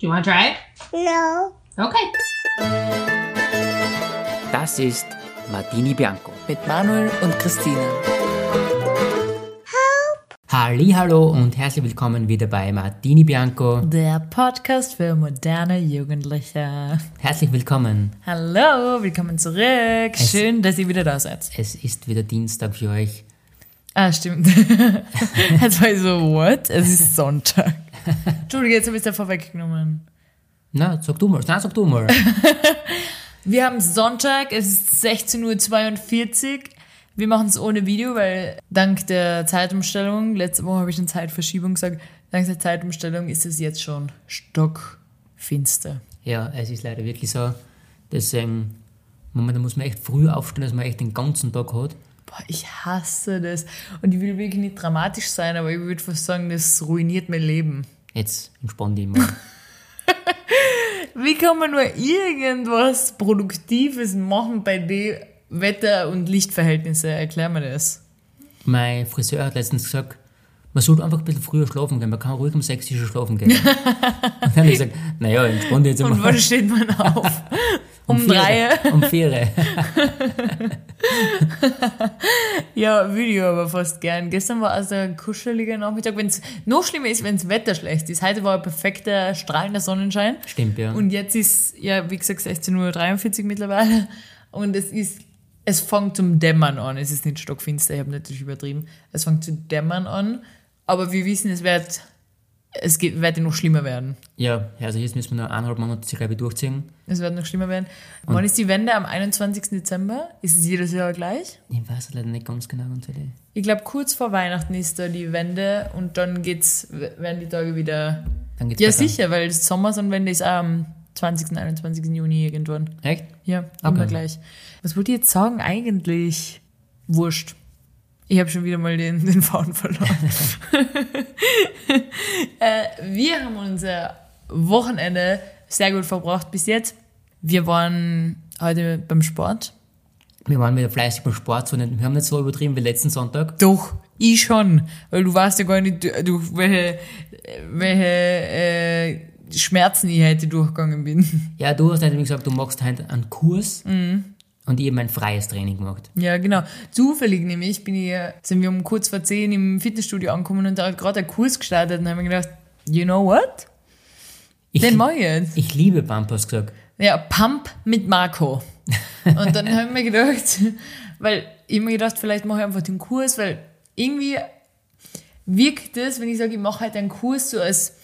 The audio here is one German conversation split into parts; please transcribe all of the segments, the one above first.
Do you want to try it? No. Okay. Das ist Martini Bianco. Mit Manuel und Christina. Hallo und herzlich willkommen wieder bei Martini Bianco. Der Podcast für moderne Jugendliche. Herzlich willkommen. Hallo, willkommen zurück. Schön, dass ihr wieder da seid. Es ist wieder Dienstag für euch. Ah, stimmt. Jetzt war ich so, what? Es ist Sonntag. Entschuldige, jetzt habe ich es ja vorweggenommen. Na, sag du mal. Na, sag du mal. Wir haben Sonntag, es ist 16.42 Uhr. Wir machen es ohne Video, weil dank der Zeitumstellung, letzte Woche habe ich eine Zeitverschiebung gesagt, dank der Zeitumstellung ist es jetzt schon stockfinster. ja, es ist leider wirklich so. Deswegen, momentan muss man echt früh aufstehen, dass man echt den ganzen Tag hat. Boah, ich hasse das. Und ich will wirklich nicht dramatisch sein, aber ich würde fast sagen, das ruiniert mein Leben. Jetzt entspann dich mal. Wie kann man nur irgendwas Produktives machen bei den Wetter- und Lichtverhältnissen? Erklär mir das. mein Friseur hat letztens gesagt, man sollte einfach ein bisschen früher schlafen gehen. Man kann ruhig um 6 Uhr schlafen gehen. und dann habe ich gesagt, naja, entspann dich jetzt Und einmal. wann steht man auf? Um, vier. drei? Um vier. Ja, Video aber fast gern. Gestern war also ein kuscheliger Nachmittag. Wenn's noch schlimmer ist, wenn das Wetter schlecht ist. Heute war ein perfekter, strahlender Sonnenschein. Stimmt, ja. Und jetzt ist, ja, wie gesagt, 16.43 Uhr mittlerweile. Und es ist, es fängt zum Dämmern an. Es ist nicht stockfinster, ich habe natürlich übertrieben. Es fängt zu dämmern an. Aber wir wissen, es wird, es geht, wird noch schlimmer werden. Ja, also jetzt müssen wir noch eineinhalb Monate die Reibe durchziehen. Es wird noch schlimmer werden. Wann ist die Wende? Am 21. Dezember? Ist es jedes Jahr gleich? Ich weiß leider nicht ganz genau. ganz ehrlich. Ich glaube, kurz vor Weihnachten ist da die Wende und dann geht's, werden die Tage wieder. Dann geht's Ja, weiter. sicher, weil das Sommersonnenwende ist auch am 20. 21. Juni irgendwann. Echt? Ja, immer Okay. gleich. Was wollte ich jetzt sagen? Eigentlich wurscht. Ich habe schon wieder mal den, den Faden verloren. äh, wir haben unser Wochenende sehr gut verbracht bis jetzt. Wir waren heute beim Sport. Wir waren wieder fleißig beim Sport. So nicht, wir haben nicht so übertrieben wie letzten Sonntag. Doch, ich schon. Weil du weißt ja gar nicht, du- durch welche, welche äh, Schmerzen ich heute durchgegangen bin. Ja, du hast halt gesagt, du machst heute einen Kurs. Mhm. Und ich habe mein freies Training gemacht. Ja, genau. Zufällig nämlich bin ich, sind wir um kurz vor zehn im Fitnessstudio angekommen und da hat gerade ein Kurs gestartet und haben mir gedacht, you know what? Ich, Den mach ich jetzt. ich liebe Pump, hast du gesagt. Ja, Pump mit Marco. Und dann habe ich mir gedacht, weil ich mir gedacht, vielleicht mache ich einfach den Kurs, weil irgendwie wirkt es, wenn ich sage, ich mache halt einen Kurs so als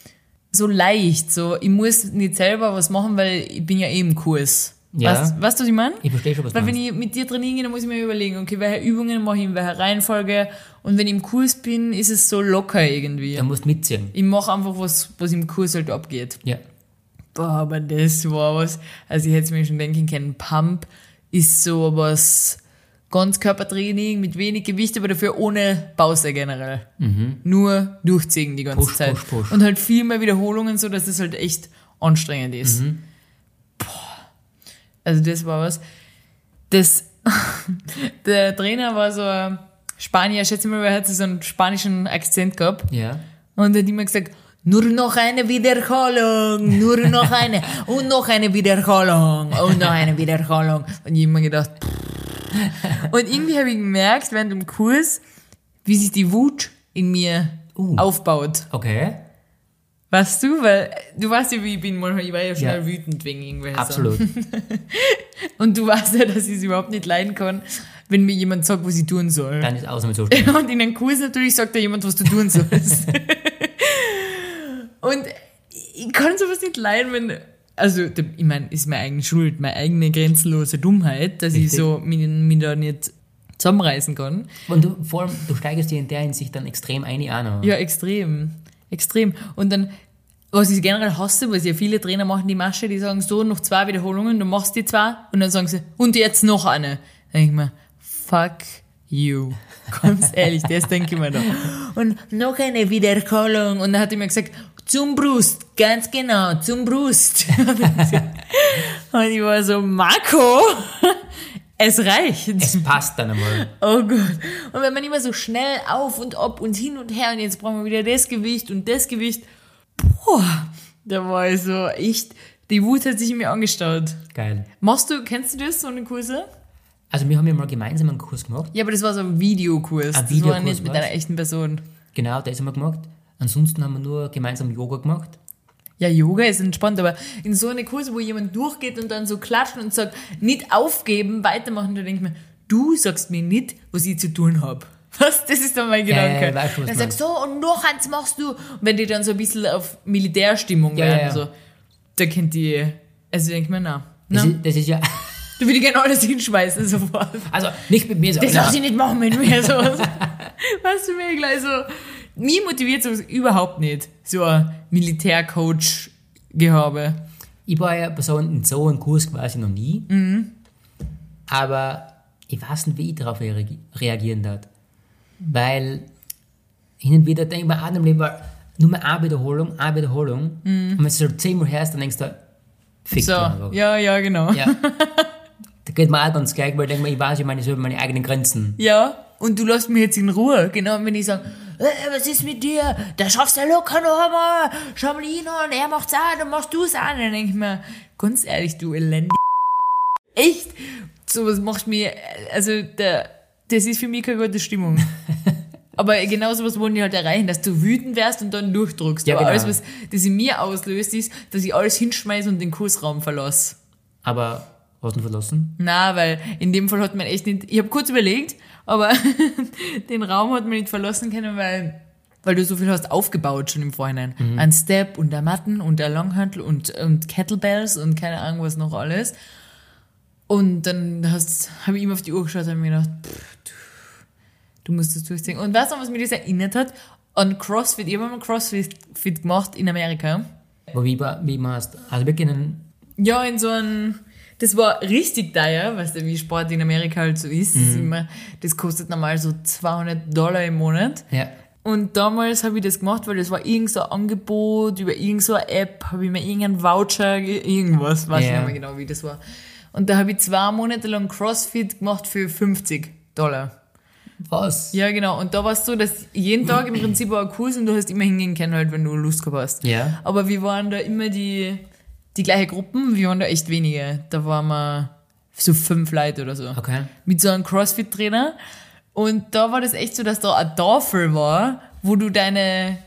so leicht, so ich muss nicht selber was machen, weil ich bin ja eh im Kurs. Ja. Weißt, weißt du, was ich meine? Ich verstehe schon, was du Weil wenn meinst. ich mit dir trainieren gehe, dann muss ich mir überlegen, okay, welche Übungen mache ich in welcher Reihenfolge und wenn ich im Kurs bin, ist es so locker irgendwie. Du musst mitziehen. Ich mache einfach was, was im Kurs halt abgeht. Ja. Boah, aber das war was. Also ich hätte es mir schon denken können, Pump ist so was Ganzkörpertraining mit wenig Gewicht, aber dafür ohne Pause generell. Nur durchziehen die ganze Mhm. Push, Zeit. push, push. Und halt viel mehr Wiederholungen, so dass es halt echt anstrengend ist. Mhm. Also das war was. Das, der Trainer war so ein Spanier, ich schätze mal, er hat so einen spanischen Akzent gehabt. Ja. Und er hat immer gesagt, nur noch eine Wiederholung, nur noch eine und noch eine Wiederholung und noch eine Wiederholung. Und ich immer gedacht, pff. und irgendwie habe ich gemerkt während dem Kurs, wie sich die Wut in mir Uh. aufbaut. Okay. Weißt du, weil du weißt ja, wie ich bin manchmal, ich war ja schnell Ja. wütend wegen irgendwelcher Absolut. Und du weißt ja, dass ich es überhaupt nicht leiden kann, wenn mir jemand sagt, was ich tun soll. Dann ist Ausnahme Zustand. Und in einem Kurs natürlich sagt dir jemand, was du tun sollst. und ich kann sowas nicht leiden, wenn. Also, ich meine, ist meine eigene Schuld, meine eigene grenzenlose Dummheit, dass ich Richtig. so mich, mich da nicht zusammenreißen kann. Und du, vor allem, du steigerst dir in der Hinsicht dann extrem ein, noch. Ja, extrem. Extrem. Und dann, was ich generell hasse, was ja viele Trainer machen, die Masche, die sagen so, noch zwei Wiederholungen, du machst die zwei, und dann sagen sie, und jetzt noch eine. Dann denke ich mir, fuck you. Ganz ehrlich, das denke ich mir da. Und noch eine Wiederholung. Und dann hat er mir gesagt, zum Brust, ganz genau, zum Brust. und ich war so, Marco, es reicht. Es passt dann einmal. Oh Gott. Und wenn man immer so schnell auf und ab und hin und her und jetzt brauchen wir wieder das Gewicht und das Gewicht. Boah, Da war ich so echt, die Wut hat sich in mir angestaut. Geil. Machst du, kennst du das, so eine Kurse? Also wir haben ja mal gemeinsam einen Kurs gemacht. Ja, aber das war so ein Videokurs. Ein das war nicht mit einer echten Person. Genau, das haben wir gemacht. Ansonsten haben wir nur gemeinsam Yoga gemacht. Ja, Yoga ist entspannt, aber in so eine Kurse, wo jemand durchgeht und dann so klatscht und sagt, nicht aufgeben, weitermachen, da denke ich mir, du sagst mir nicht, was ich zu tun habe. Was? Das ist dann mein Ja, ja, Gedanke. ja, schon, was dann du sagst du, so, und noch eins machst du. Und wenn die dann so ein bisschen auf Militärstimmung Ja, werden, ja, ja. so, da kennt die, also denke ich mir, na, Das, na, ist, das ist ja. da würde ich gerne alles hinschmeißen sofort. Also nicht mit mir so. Das lass ich nicht machen mit mir, so. weißt du, mir gleich so, mich motiviert sowas überhaupt nicht, so ein Militärcoach-Gehabe. Ich war ja bei so einem, in so einem Kurs quasi noch nie. Aber ich weiß nicht, wie ich darauf reagi- reagieren darf. Weil hin und wieder denke ich mir auch im Leben, nur mal eine Wiederholung, eine Wiederholung. Und wenn du so zehnmal hörst, dann denkst du, fick So, ja, ja, genau. Ja. da geht mir auch ganz gleich, weil ich denke mir, ich weiß ja meine, meine eigenen Grenzen. Ja, und du lässt mich jetzt in Ruhe. Genau, wenn ich sage, äh, was ist mit dir? Da schaffst du locker noch einmal. Schau mal hin und er macht's auch, dann machst du's auch. Dann denk ich mir, ganz ehrlich, du elendig. Echt? Sowas macht mir, also, der, das ist für mich keine gute Stimmung. Aber genau sowas wollen die halt erreichen, dass du wütend wärst und dann durchdrückst. Ja, Aber genau. alles, was das in mir auslöst, ist, dass ich alles hinschmeiße und den Kursraum verlasse. Aber hast du ihn verlassen? Na, weil in dem Fall hat man echt nicht. Ich habe kurz überlegt, aber den Raum hat man nicht verlassen können, weil, weil du so viel hast aufgebaut schon im Vorhinein. Ein Step und der Matten und der Langhantel und, und Kettlebells und keine Ahnung was noch alles. Und dann habe ich ihm auf die Uhr geschaut und mir gedacht, pff, du, du musst das durchziehen. Und weißt du, was mir das erinnert hat? An CrossFit. Ich habe mal CrossFit Fit gemacht in Amerika. Aber wie, wie machst Also wir können. Ja, in so einem, das war richtig teuer, weißt du, wie Sport in Amerika halt so ist. Das, ist immer, das kostet normal so 200 Dollar im Monat. Ja. Und damals habe ich das gemacht, weil das war irgend so ein Angebot über irgend so eine App, habe ich mir irgendeinen Voucher, ge- irgendwas, weiß ich Ja. nicht mehr genau, wie das war. Und da habe ich zwei Monate lang CrossFit gemacht für 50 Dollar. Was? Ja, genau. Und da war es so, dass jeden Tag im Prinzip war ein Kurs und du hast immer hingehen können, halt, wenn du Lust gehabt hast. Ja. Aber wir waren da immer die, die gleiche Gruppen, wir waren da echt wenige. Da waren wir so fünf Leute oder so. Okay. Mit so einem Crossfit-Trainer. Und da war das echt so, dass da ein Tafel war, wo du deine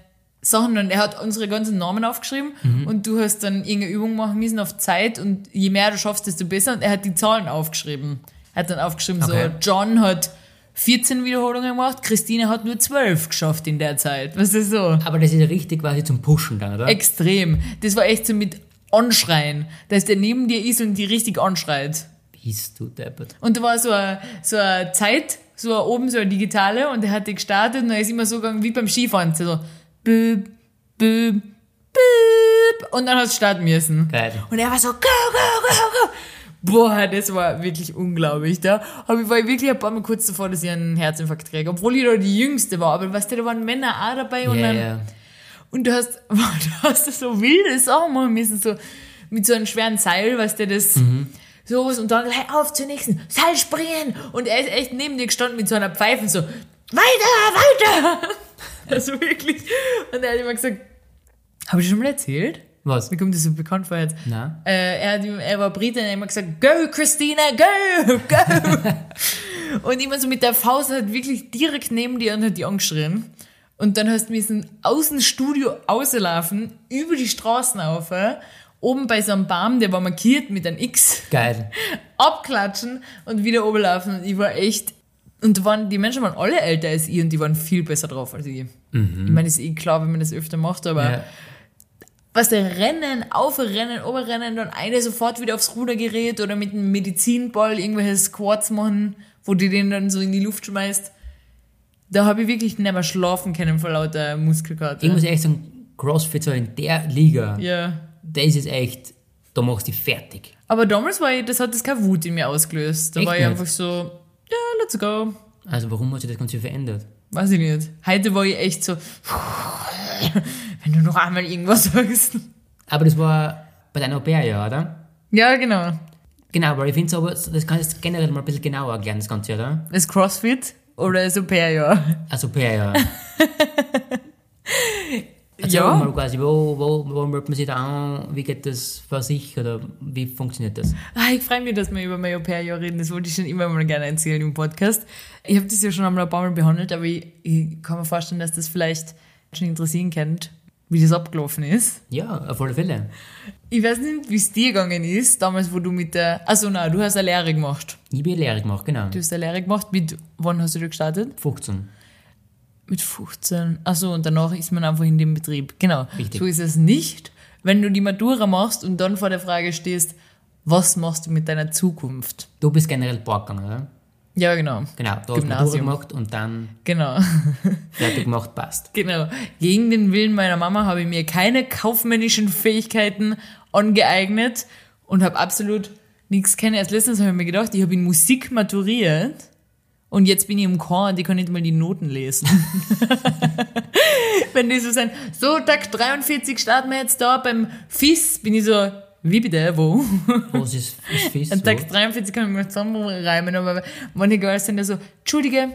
Sachen, und er hat unsere ganzen Namen aufgeschrieben und du hast dann irgendeine Übung machen müssen auf Zeit und je mehr du schaffst, desto besser. Und er hat die Zahlen aufgeschrieben. Er hat dann aufgeschrieben, Okay. so, John hat 14 Wiederholungen gemacht, Christine hat nur 12 geschafft in der Zeit. Was ist so? Aber das ist ja richtig quasi zum Pushen dann, oder? Extrem. Das war echt so mit Anschreien, dass der neben dir ist und die richtig anschreit. Bist du deppert. Und da war so eine, so eine Zeit, so eine, oben so eine digitale und der hat die gestartet und er ist immer so gegangen wie beim Skifahren. So, büb, büb, büb. Und dann hat es starten müssen. Geil. Und er war so, go, go, go, go. Boah, das war wirklich unglaublich. Da hab ich, war ich wirklich ein paar Mal kurz davor, dass ich einen Herzinfarkt kriege. Obwohl ich da die Jüngste war. Aber weißt du, da waren Männer auch dabei. Und, Ja, dann, ja. Und du hast, du hast so wilde Sachen machen müssen. So, mit so einem schweren Seil, weißt du, das... Sowas und dann gleich auf zur nächsten, Seil springen. Und er ist echt neben dir gestanden mit so einer Pfeife so, weiter, weiter. Also wirklich. Und er hat immer gesagt, habe ich schon mal erzählt? Was? Mir kommt das so bekannt vor jetzt. Na? Äh, er, hat, ihm- er war Brite und er hat immer gesagt, go Christina, go, go. und immer so mit der Faust hat wirklich direkt neben dir und hat die angeschrien. Und dann hast du müssen aus dem Studio auslaufen, über die Straßen auf, oben bei so einem Baum, der war markiert mit einem X, Geil. abklatschen und wieder oben laufen. Und ich war echt, und waren, die Menschen waren alle älter als ich und die waren viel besser drauf als ich. Ich meine, das ist eh klar, wenn man das öfter macht, aber Ja. was der Rennen, Aufrennen, Oberrennen, dann eine sofort wieder aufs Ruder gerät oder mit einem Medizinball irgendwelche Squats machen, wo die den dann so in die Luft schmeißt. Da habe ich wirklich nicht mehr schlafen können vor lauter Muskelkater. Ich muss echt sagen, CrossFit so in der Liga, ja. das ist echt, da machst du dich fertig. Aber damals war ich, das hat das keine Wut in mir ausgelöst. Da Echt war ich nicht? einfach so, ja, let's go. Also warum hat sich das Ganze verändert? Weiß ich nicht. Heute war ich echt so, wenn du noch einmal irgendwas sagst. Aber das war bei deiner Au-pair, ja, oder? Ja, genau. Genau, aber ich finde aber, das kannst du generell mal ein bisschen genauer erklären, das Ganze, oder? Das Crossfit oder das Au-pair, ja. Also Au-pair, ja. Erzähl Ja. mal quasi, wo, wo, wo meldet man sich da an? Wie geht das für sich oder wie funktioniert das? Ah, ich freue mich, dass wir über mein Au-pair-Jahr reden. Das wollte ich schon immer mal gerne erzählen im Podcast. Ich habe das ja schon einmal ein paar Mal behandelt, aber ich, ich kann mir vorstellen, dass das vielleicht schon interessieren könnte, wie das abgelaufen ist. Ja, auf alle Fälle. Ich weiß nicht, wie es dir gegangen ist, damals, wo du mit der... Also nein, du hast eine Lehre gemacht. Ich bin Lehre gemacht, genau. Du hast eine Lehre gemacht. Mit, wann hast du da gestartet? 15. Mit 15. Achso, und danach ist man einfach in dem Betrieb. Genau. Richtig. So ist es nicht, wenn du die Matura machst und dann vor der Frage stehst, was machst du mit deiner Zukunft? Du bist generell Park gegangen, oder? Ja, genau. Genau, da Gymnasium. gemacht und dann Genau. fertig gemacht, passt. Genau. Gegen den Willen meiner Mama habe ich mir keine kaufmännischen Fähigkeiten angeeignet und habe absolut nichts kennen. Erst letztens habe ich mir gedacht, ich habe in Musik maturiert und jetzt bin ich im Chor und ich kann nicht mal die Noten lesen. Wenn die so sind, so Tag 43 starten wir jetzt da beim FIS, bin ich so, wie bitte, wo? Was ist, ist fies? An? Tag 43 kann ich mir zusammenreimen, aber manche Girls sind ja so, Entschuldige,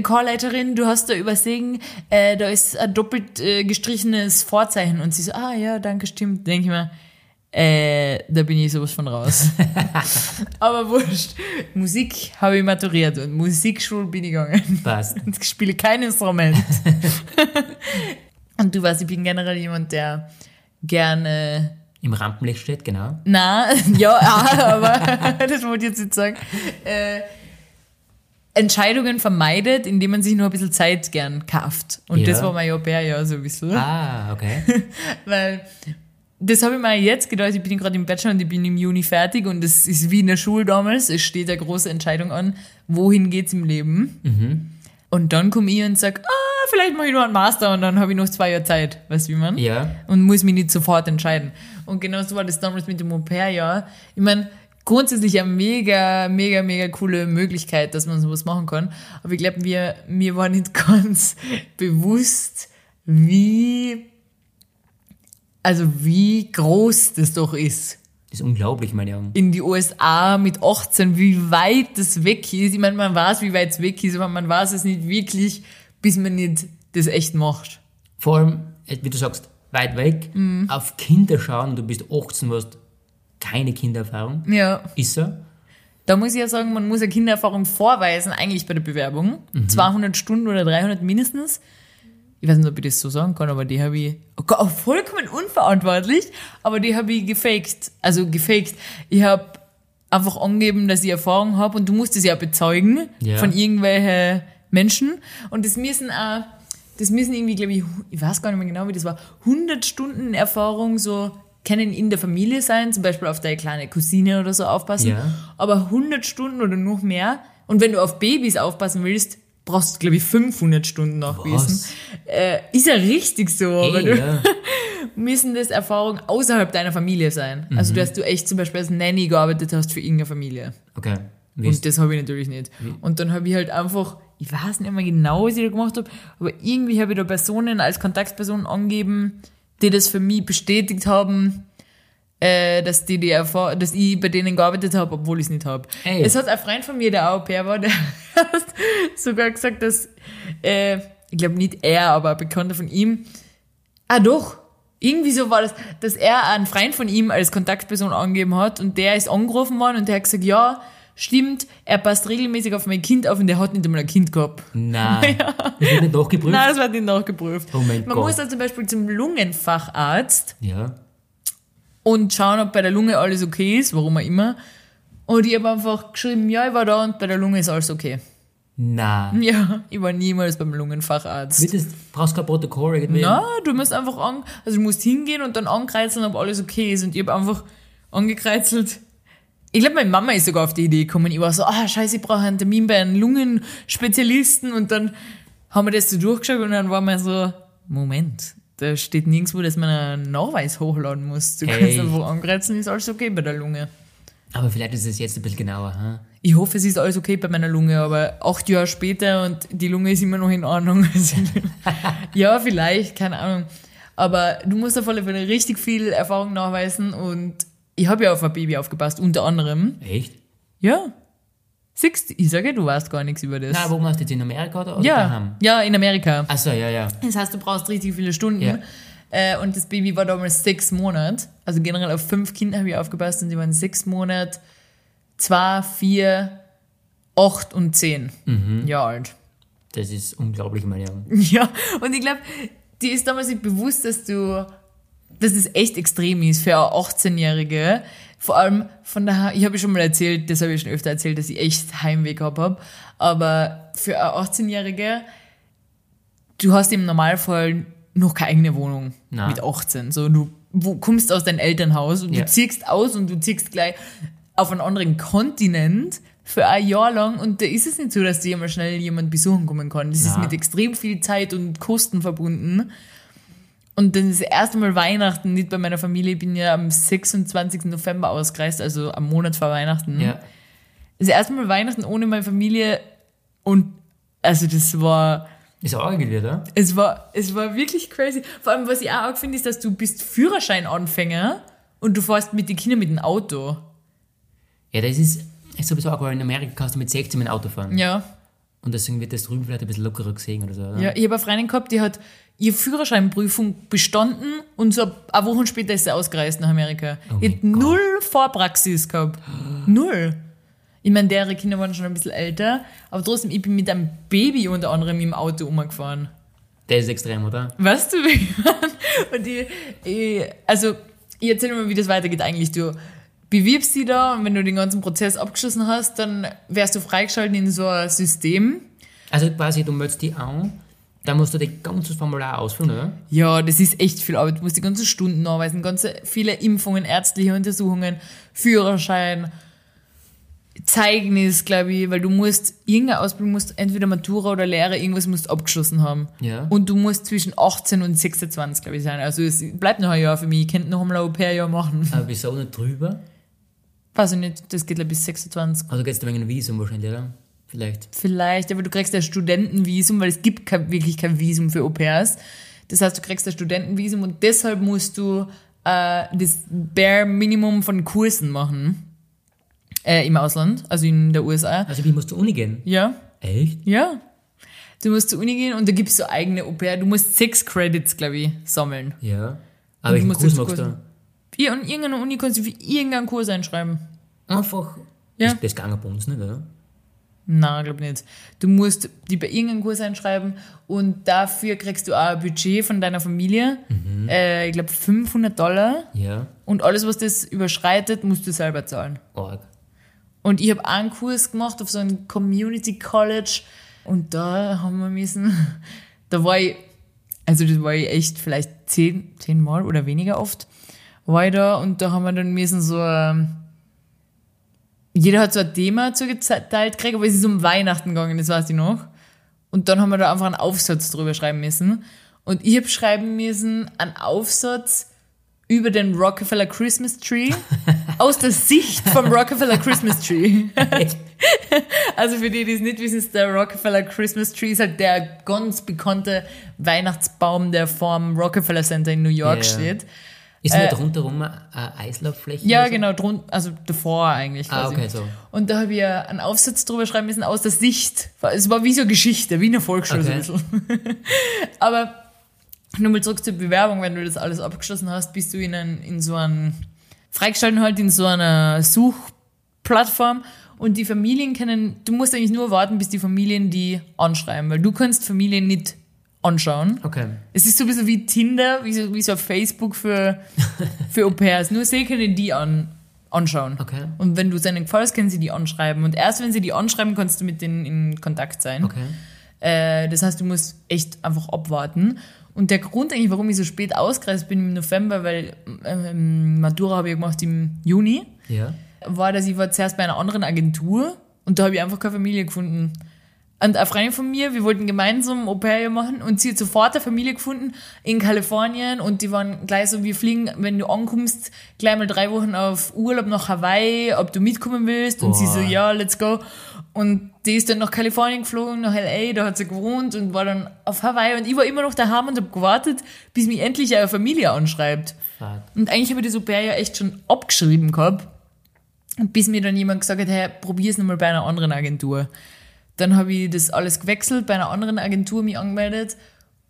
Chorleiterin, du hast da übersehen, äh, da ist ein doppelt äh, gestrichenes Vorzeichen. Und sie so, ah ja, danke, stimmt. Denke ich mir, äh, da bin ich sowas von raus. aber wurscht. Musik habe ich maturiert und Musikschule bin ich gegangen. Passt. Und ich spiele kein Instrument. und du weißt, ich bin generell jemand, der gerne Im Rampenlicht steht, genau. na, ja, ah, aber das wollte ich jetzt nicht sagen. Äh, Entscheidungen vermeidet, indem man sich nur ein bisschen Zeit gern kauft. Und Ja. das war mein Au-pair ja sowieso. Ah, okay. Weil das habe ich mir jetzt gedacht, ich bin gerade im Bachelor und ich bin im Juni fertig und es ist wie in der Schule damals, es steht eine große Entscheidung an, wohin geht's im Leben. Und dann komme ich und sag, ah, vielleicht mache ich nur einen Master und dann habe ich noch zwei Jahre Zeit, weißt du wie man? Ja. und muss mich nicht sofort entscheiden. Und genau so war das damals mit dem Au-pair-Jahr. Ich meine, grundsätzlich eine mega, mega, mega coole Möglichkeit, dass man sowas machen kann. Aber ich glaube, mir, mir war nicht ganz bewusst, wie, also wie groß das doch ist. Das ist unglaublich, meine Augen. In die USA mit 18, wie weit das weg ist. Ich meine, man weiß, wie weit es weg ist, aber man weiß es nicht wirklich, bis man nicht das echt macht. Vor allem, äh, wie du sagst, weit weg, Mhm. auf Kinder schauen, du bist 18, du hast keine Kindererfahrung. Ja. Ist so? Da muss ich ja sagen, man muss ja Kindererfahrung vorweisen, eigentlich bei der Bewerbung. 200 Stunden oder 300 mindestens. Ich weiß nicht, ob ich das so sagen kann, aber die habe ich, oh Gott, vollkommen unverantwortlich, aber die habe ich gefaked. Also gefaked. Ich habe einfach angegeben, dass ich Erfahrung habe und du musst es ja bezeugen Ja. von irgendwelchen Menschen. Und das müssen auch, das müssen irgendwie, glaube ich, ich weiß gar nicht mehr genau, wie das war, 100 Stunden Erfahrung so können in der Familie sein, zum Beispiel auf deine kleine Cousine oder so aufpassen. Ja. Aber 100 Stunden oder noch mehr. Und wenn du auf Babys aufpassen willst, brauchst du, glaube ich, 500 Stunden nachwiesen. Äh, ist ja richtig so, aber Ey, du, ja. müssen das Erfahrungen außerhalb deiner Familie sein. Mhm. Also, dass du echt zum Beispiel als Nanny gearbeitet hast für irgendeine Familie. Okay. Wie Und das habe ich natürlich nicht. Und dann habe ich halt einfach, ich weiß nicht mehr genau, was ich da gemacht habe, aber irgendwie habe ich da Personen als Kontaktpersonen angegeben, die das für mich bestätigt haben, äh, dass, die die Erfahr dass ich bei denen gearbeitet habe, obwohl ich es nicht habe. Es hat ein Freund von mir, der Au pair war, der hat sogar gesagt, dass, äh, ich glaube nicht er, aber ein Bekannter von ihm, ah doch, irgendwie so war das, dass er einen Freund von ihm als Kontaktperson angegeben hat und der ist angerufen worden und der hat gesagt, ja, stimmt, er passt regelmäßig auf mein Kind auf und der hat nicht einmal ein Kind gehabt. nein. Das wird nicht nachgeprüft? Nein, das wird nicht nachgeprüft. Oh mein Man Gott. muss dann zum Beispiel zum Lungenfacharzt Ja. und schauen, ob bei der Lunge alles okay ist, warum auch immer. Und ich habe einfach geschrieben, ja, ich war da und bei der Lunge ist alles okay. Nein. Ja, ich war niemals beim Lungenfacharzt. Wird das, brauchst kein Protokoll irgendwie? Na, du musst einfach an, also du musst hingehen und dann ankreuzeln, ob alles okay ist. Und ich habe einfach angekreuzelt. Ich glaube, meine Mama ist sogar auf die Idee gekommen. Ich war so, ah, scheiße, ich brauche einen Termin bei einem Lungenspezialisten. Und dann haben wir das so durchgeschaut und dann war mir so, Moment, da steht nirgendwo, dass man einen Nachweis hochladen muss. Du Hey. kannst einfach ankreuzeln, ist alles okay bei der Lunge. Aber vielleicht ist es jetzt ein bisschen genauer. Hm? Ich hoffe, es ist alles okay bei meiner Lunge, aber acht Jahre später und die Lunge ist immer noch in Ordnung. Also, ja, vielleicht, keine Ahnung. Aber du musst auf alle Fälle richtig viel Erfahrung nachweisen und ich habe ja auf ein Baby aufgepasst, unter anderem. Echt? Ja. Siehst ich sage, du weißt gar nichts über das. Na, wo machst du jetzt in Amerika oder, oder ja, daheim? ja, in Amerika. Achso, ja, ja. Das heißt, du brauchst richtig viele Stunden. Ja. Äh, und das Baby war damals sechs Monate. Also generell auf fünf Kinder habe ich aufgepasst und die waren sechs Monate, zwei, vier, acht und zehn Jahre alt. Das ist unglaublich, meine Herren. Ja, und ich glaube, die ist damals nicht bewusst, dass du, dass es echt extrem ist für eine 18-Jährige. Vor allem von der, ich habe schon mal erzählt, das habe ich schon öfter erzählt, dass ich echt Heimweh gehabt habe. Aber für eine 18-Jährige, du hast im Normalfall noch keine eigene Wohnung Na. mit 18. So, du kommst aus deinem Elternhaus und Ja. du ziehst aus und du ziehst gleich auf einen anderen Kontinent für ein Jahr lang und da ist es nicht so, dass dir immer schnell jemand besuchen kommen kann. Das ist Na. mit extrem viel Zeit und Kosten verbunden. Und dann das erste Mal Weihnachten nicht bei meiner Familie. Ich bin ja am 26. November ausgereist, also am Monat vor Weihnachten. Ja. Das erste Mal Weihnachten ohne meine Familie und also das war, Ist auch irgendwie, oder? es war, es war wirklich crazy. Vor allem, was ich auch arg finde, ist, dass du bist Führerscheinanfänger und du fährst mit den Kindern mit dem Auto. Ja, das ist, ist sowieso auch, weil in Amerika kannst du mit 16 mit dem Auto fahren. Ja. Und deswegen wird das drüben vielleicht ein bisschen lockerer gesehen oder so, oder? Ja, ich habe eine Freundin gehabt, die hat ihre Führerscheinprüfung bestanden und so ein Wochen später ist sie ausgereist nach Amerika. Oh die hat null Vorpraxis gehabt. Null. Ich meine, deren Kinder waren schon ein bisschen älter, aber trotzdem, ich bin mit einem Baby unter anderem im Auto umgefahren. Das ist extrem, oder? Weißt du, wie? Und ich, ich, also, ich erzähle mal, wie das weitergeht eigentlich. Du bewirbst die da und wenn du den ganzen Prozess abgeschlossen hast, dann wärst du freigeschaltet in so ein System. Also quasi, du meldest die an, dann musst du das ganze Formular ausfüllen, oder? Ja, das ist echt viel Arbeit. Du musst die ganzen Stunden nachweisen, ganze viele Impfungen, ärztliche Untersuchungen, Führerschein, Zeugnis, glaube ich, weil du musst, irgendeine Ausbildung musst, entweder Matura oder Lehre, irgendwas musst du abgeschlossen haben. Ja. Und du musst zwischen 18 und 26, glaube ich, sein. Also es bleibt noch ein Jahr für mich. Ich könnte noch einmal ein Au-pair-Jahr machen. Aber wieso nicht drüber? Weiß ich nicht, das geht glaub ich, bis 26. Also geht es da wegen einem Visum wahrscheinlich, oder? Vielleicht. Vielleicht, aber du kriegst ein Studentenvisum, weil es gibt kein, wirklich kein Visum für Au-pairs. Das heißt, du kriegst ein Studentenvisum und deshalb musst du äh, das Bare Minimum von Kursen machen. Äh, Im Ausland, also in der USA. Also wie musst du Uni gehen? Ja, Echt? ja. Du musst zur Uni gehen und da gibt's so eigene Au-pair. Du musst sechs Credits, glaube ich, sammeln. Ja. Aber du Kurs jetzt machst du? Kurse- Ja, und irgendeine Uni kannst du für irgendeinen Kurs einschreiben. Einfach. Ja. Das, das ging bei uns nicht, oder? Nein, glaube nicht. Du musst die bei irgendeinem Kurs einschreiben und dafür kriegst du auch ein Budget von deiner Familie. Äh, ich glaube 500 Dollar. Ja. Und alles, was das überschreitet, musst du selber zahlen. Arg. Und ich habe einen Kurs gemacht auf so einem Community College und da haben wir müssen, da war ich, also das war ich echt vielleicht zehn, zehn Mal oder weniger oft, da und da haben wir dann müssen so, ähm, jeder hat so ein Thema zugeteilt gekriegt, aber es ist um Weihnachten gegangen, das weiß ich noch. Und dann haben wir da einfach einen Aufsatz drüber schreiben müssen. Und ich habe schreiben müssen einen Aufsatz über den Rockefeller Christmas Tree aus der Sicht vom Rockefeller Christmas Tree. Also für die, die es nicht wissen, der Rockefeller Christmas Tree ist halt der ganz bekannte Weihnachtsbaum, der vorm Rockefeller Center in New York ja. steht. Ist nicht rundherum eine Eislauffläche? Ja, so? genau, drun also davor eigentlich. Ah, Quasi. okay, so. Und da habe ich ja einen Aufsatz drüber schreiben müssen aus der Sicht. Es war wie so eine Geschichte, wie eine Volksschule. Okay. So ein bisschen. Aber nochmal zurück zur Bewerbung, wenn du das alles abgeschlossen hast, bist du in, ein, in so einem, freigeschalten halt in so einer Suchplattform und die Familien können, du musst eigentlich nur warten, bis die Familien die anschreiben, weil du kannst Familien nicht anschauen. Okay. Es ist so ein bisschen wie Tinder, wie so, wie so Facebook für, für Au-pairs. Nur sie können die an, anschauen. Okay. Und wenn du seinen gefällst, können sie die anschreiben. Und erst wenn sie die anschreiben, kannst du mit denen in Kontakt sein. Okay. Äh, das heißt, du musst echt einfach abwarten. Und der Grund eigentlich, warum ich so spät ausgereist bin im November, weil ähm, Matura habe ich gemacht im Juni, Ja. war, dass ich war zuerst bei einer anderen Agentur und da habe ich einfach keine Familie gefunden. Und eine Freundin von mir, wir wollten gemeinsam Au pair machen und sie hat sofort eine Familie gefunden in Kalifornien und die waren gleich so, wir fliegen, wenn du ankommst, gleich mal drei Wochen auf Urlaub nach Hawaii, ob du mitkommen willst und sie so, Boah. ja, let's go. Und die ist dann nach Kalifornien geflogen, nach L.A., da hat sie gewohnt und war dann auf Hawaii und ich war immer noch daheim und habe gewartet, bis mich endlich eine Familie anschreibt. Fuck. Und eigentlich habe ich das Au pair ja echt schon abgeschrieben gehabt. Und bis mir dann jemand gesagt hat, hey, probier's nochmal bei einer anderen Agentur. Dann habe ich das alles gewechselt, bei einer anderen Agentur mich angemeldet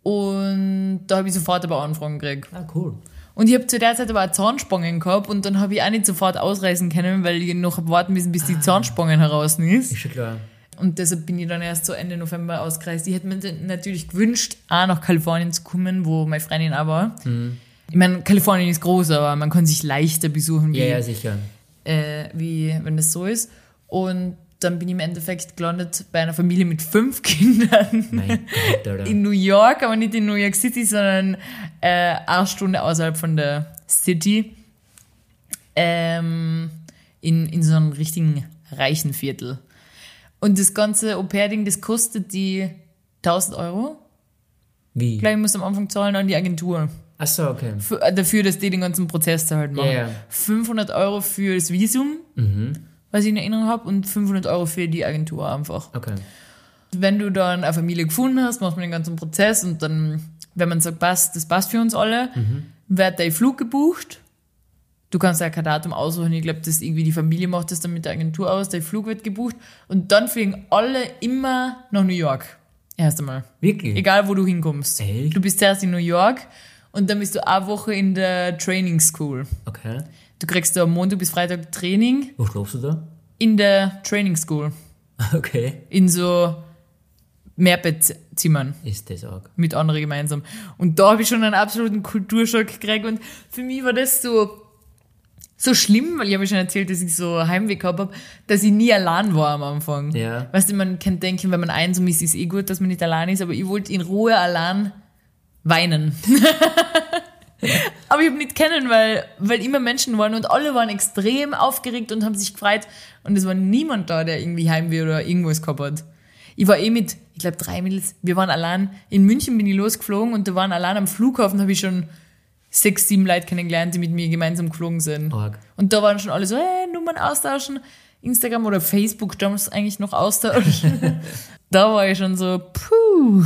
Und da habe ich sofort aber Anfragen gekriegt. Ah, cool. Und ich habe zu der Zeit aber auch Zahnspangen gehabt und dann habe ich auch nicht sofort ausreißen können, weil ich noch warten müssen, bis die Zahnspangen heraus ist. Ist schon klar. Und deshalb bin ich dann erst so Ende November ausgereist. Ich hätte mir natürlich gewünscht, auch nach Kalifornien zu kommen, wo meine Freundin auch war. Ich meine, Kalifornien ist groß, aber man kann sich leichter besuchen, wie, Ja, ja, sicher. äh, wie wenn das so ist. Und dann bin ich im Endeffekt gelandet bei einer Familie mit fünf Kindern Gott, in New York, aber nicht in New York City, sondern äh, eine Stunde außerhalb von der City. Ähm, in, in so einem richtigen reichen Viertel. Und das ganze Au-pair-Ding, das kostet die 1000 Euro. Wie? Gleich muss am Anfang zahlen an die Agentur. Achso, okay. Für, äh, dafür, dass die den ganzen Prozess da halt machen. Ja. 500 Euro für das Visum, was ich in Erinnerung habe, und 500 Euro für die Agentur einfach. Okay. Wenn du dann eine Familie gefunden hast, machst man den ganzen Prozess und dann, wenn man sagt, passt, das passt für uns alle, wird dein Flug gebucht. Du kannst ja kein Datum aussuchen. Ich glaube, dass irgendwie die Familie macht das dann mit der Agentur aus. Dein Flug wird gebucht und dann fliegen alle immer nach New York. Erst einmal. Wirklich? Egal, wo du hinkommst. Echt? Du bist zuerst in New York und dann bist du eine Woche in der Training School. Okay. Du kriegst da am Montag bis Freitag Training Wo schlafst du da? in der Training School. Okay. In so Mehrbettzimmern Ist das arg. mit anderen gemeinsam. Und da habe ich schon einen absoluten Kulturschock gekriegt und für mich war das so, so schlimm, weil ich habe ja schon erzählt, dass ich so Heimweh gehabt habe, dass ich nie allein war am Anfang. Ja. Weißt du, man kann denken, wenn man einsam ist, ist eh gut, dass man nicht allein ist, aber ich wollte in Ruhe allein weinen. aber ich habe nicht kennen, weil, weil immer Menschen waren und alle waren extrem aufgeregt und haben sich gefreut und es war niemand da, der irgendwie Heimweh oder irgendwas gehabt hat. Ich war eh mit, ich glaube, drei Mädels. Wir waren allein, in München bin ich losgeflogen und da waren allein am Flughafen, habe ich schon sechs, sieben Leute kennengelernt, die mit mir gemeinsam geflogen sind. Arg. Und da waren schon alle so, hey, Nummern austauschen. Instagram oder Facebook damals eigentlich noch austauschen. da war ich schon so, puh.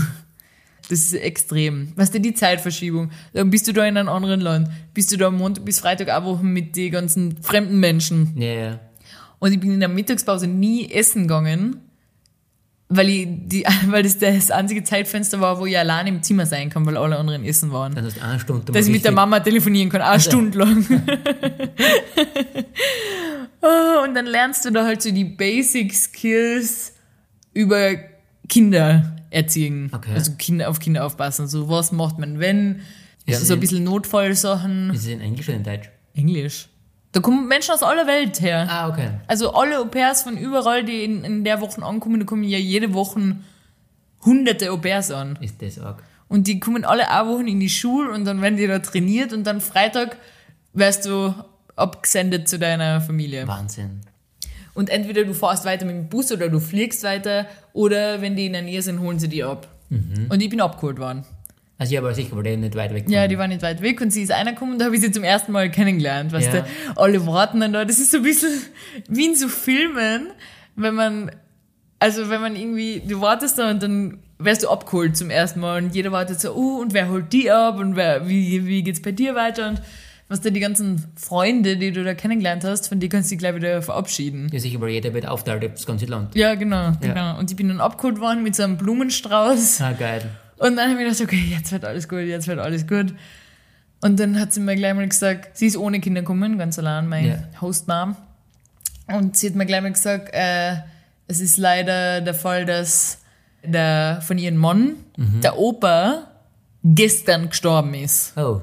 Das ist extrem. Weißt du, die Zeitverschiebung. Dann bist du da in einem anderen Land. Bist du da Montag bis Freitag auch Wochen mit den ganzen fremden Menschen. Ja, ja. Und ich bin in der Mittagspause nie essen gegangen, weil, ich die, weil das das einzige Zeitfenster war, wo ich allein im Zimmer sein kann, weil alle anderen essen waren. Dann hast du eine Stunde Dass ich mit der Mama telefonieren kann, eine Stunde lang. Oh, und dann lernst du da halt so die Basic Skills über Kinder erziehen. Okay. Also Kinder auf Kinder aufpassen. So, was macht man, wenn? Ja, so ein bisschen Notfallsachen. Ist es in Englisch oder in Deutsch? Englisch. Da kommen Menschen aus aller Welt her. Ah, okay. Also alle Au-pairs von überall, die in, in der Woche ankommen, da kommen ja jede Woche hunderte Au-pairs an. Ist das arg. Und die kommen alle eine Wochen in die Schule und dann werden die da trainiert und dann Freitag wirst du abgesendet zu deiner Familie. Wahnsinn. Und entweder du fährst weiter mit dem Bus oder du fliegst weiter oder wenn die in der Nähe sind, holen sie die ab. Und ich bin abgeholt worden. Also ja, aber sicher, weil der nicht weit weg Ja, von- die war nicht weit weg und sie ist einer gekommen und da habe ich sie zum ersten Mal kennengelernt. Weißt Ja. du, alle warten dann da. Das ist so ein bisschen wie in so Filmen, wenn man, also wenn man irgendwie, du wartest da und dann wirst du abgeholt zum ersten Mal und jeder wartet so, oh, und wer holt die ab und wer, wie, wie geht's bei dir weiter und was da die ganzen Freunde, die du da kennengelernt hast, von denen kannst du dich gleich wieder verabschieden. Ja, sicher, weil jeder wird aufteilt, das ganze Land. Ja, genau, genau. Und ich bin dann abgeholt worden mit so einem Blumenstrauß. Ah, geil. Und dann habe ich gedacht, okay, jetzt wird alles gut, jetzt wird alles gut. Und dann hat sie mir gleich mal gesagt, sie ist ohne Kinder gekommen, ganz allein, meine Ja. Hostmom. Und sie hat mir gleich mal gesagt, äh, es ist leider der Fall, dass der von ihrem Mann, der Opa, gestern gestorben ist. Oh.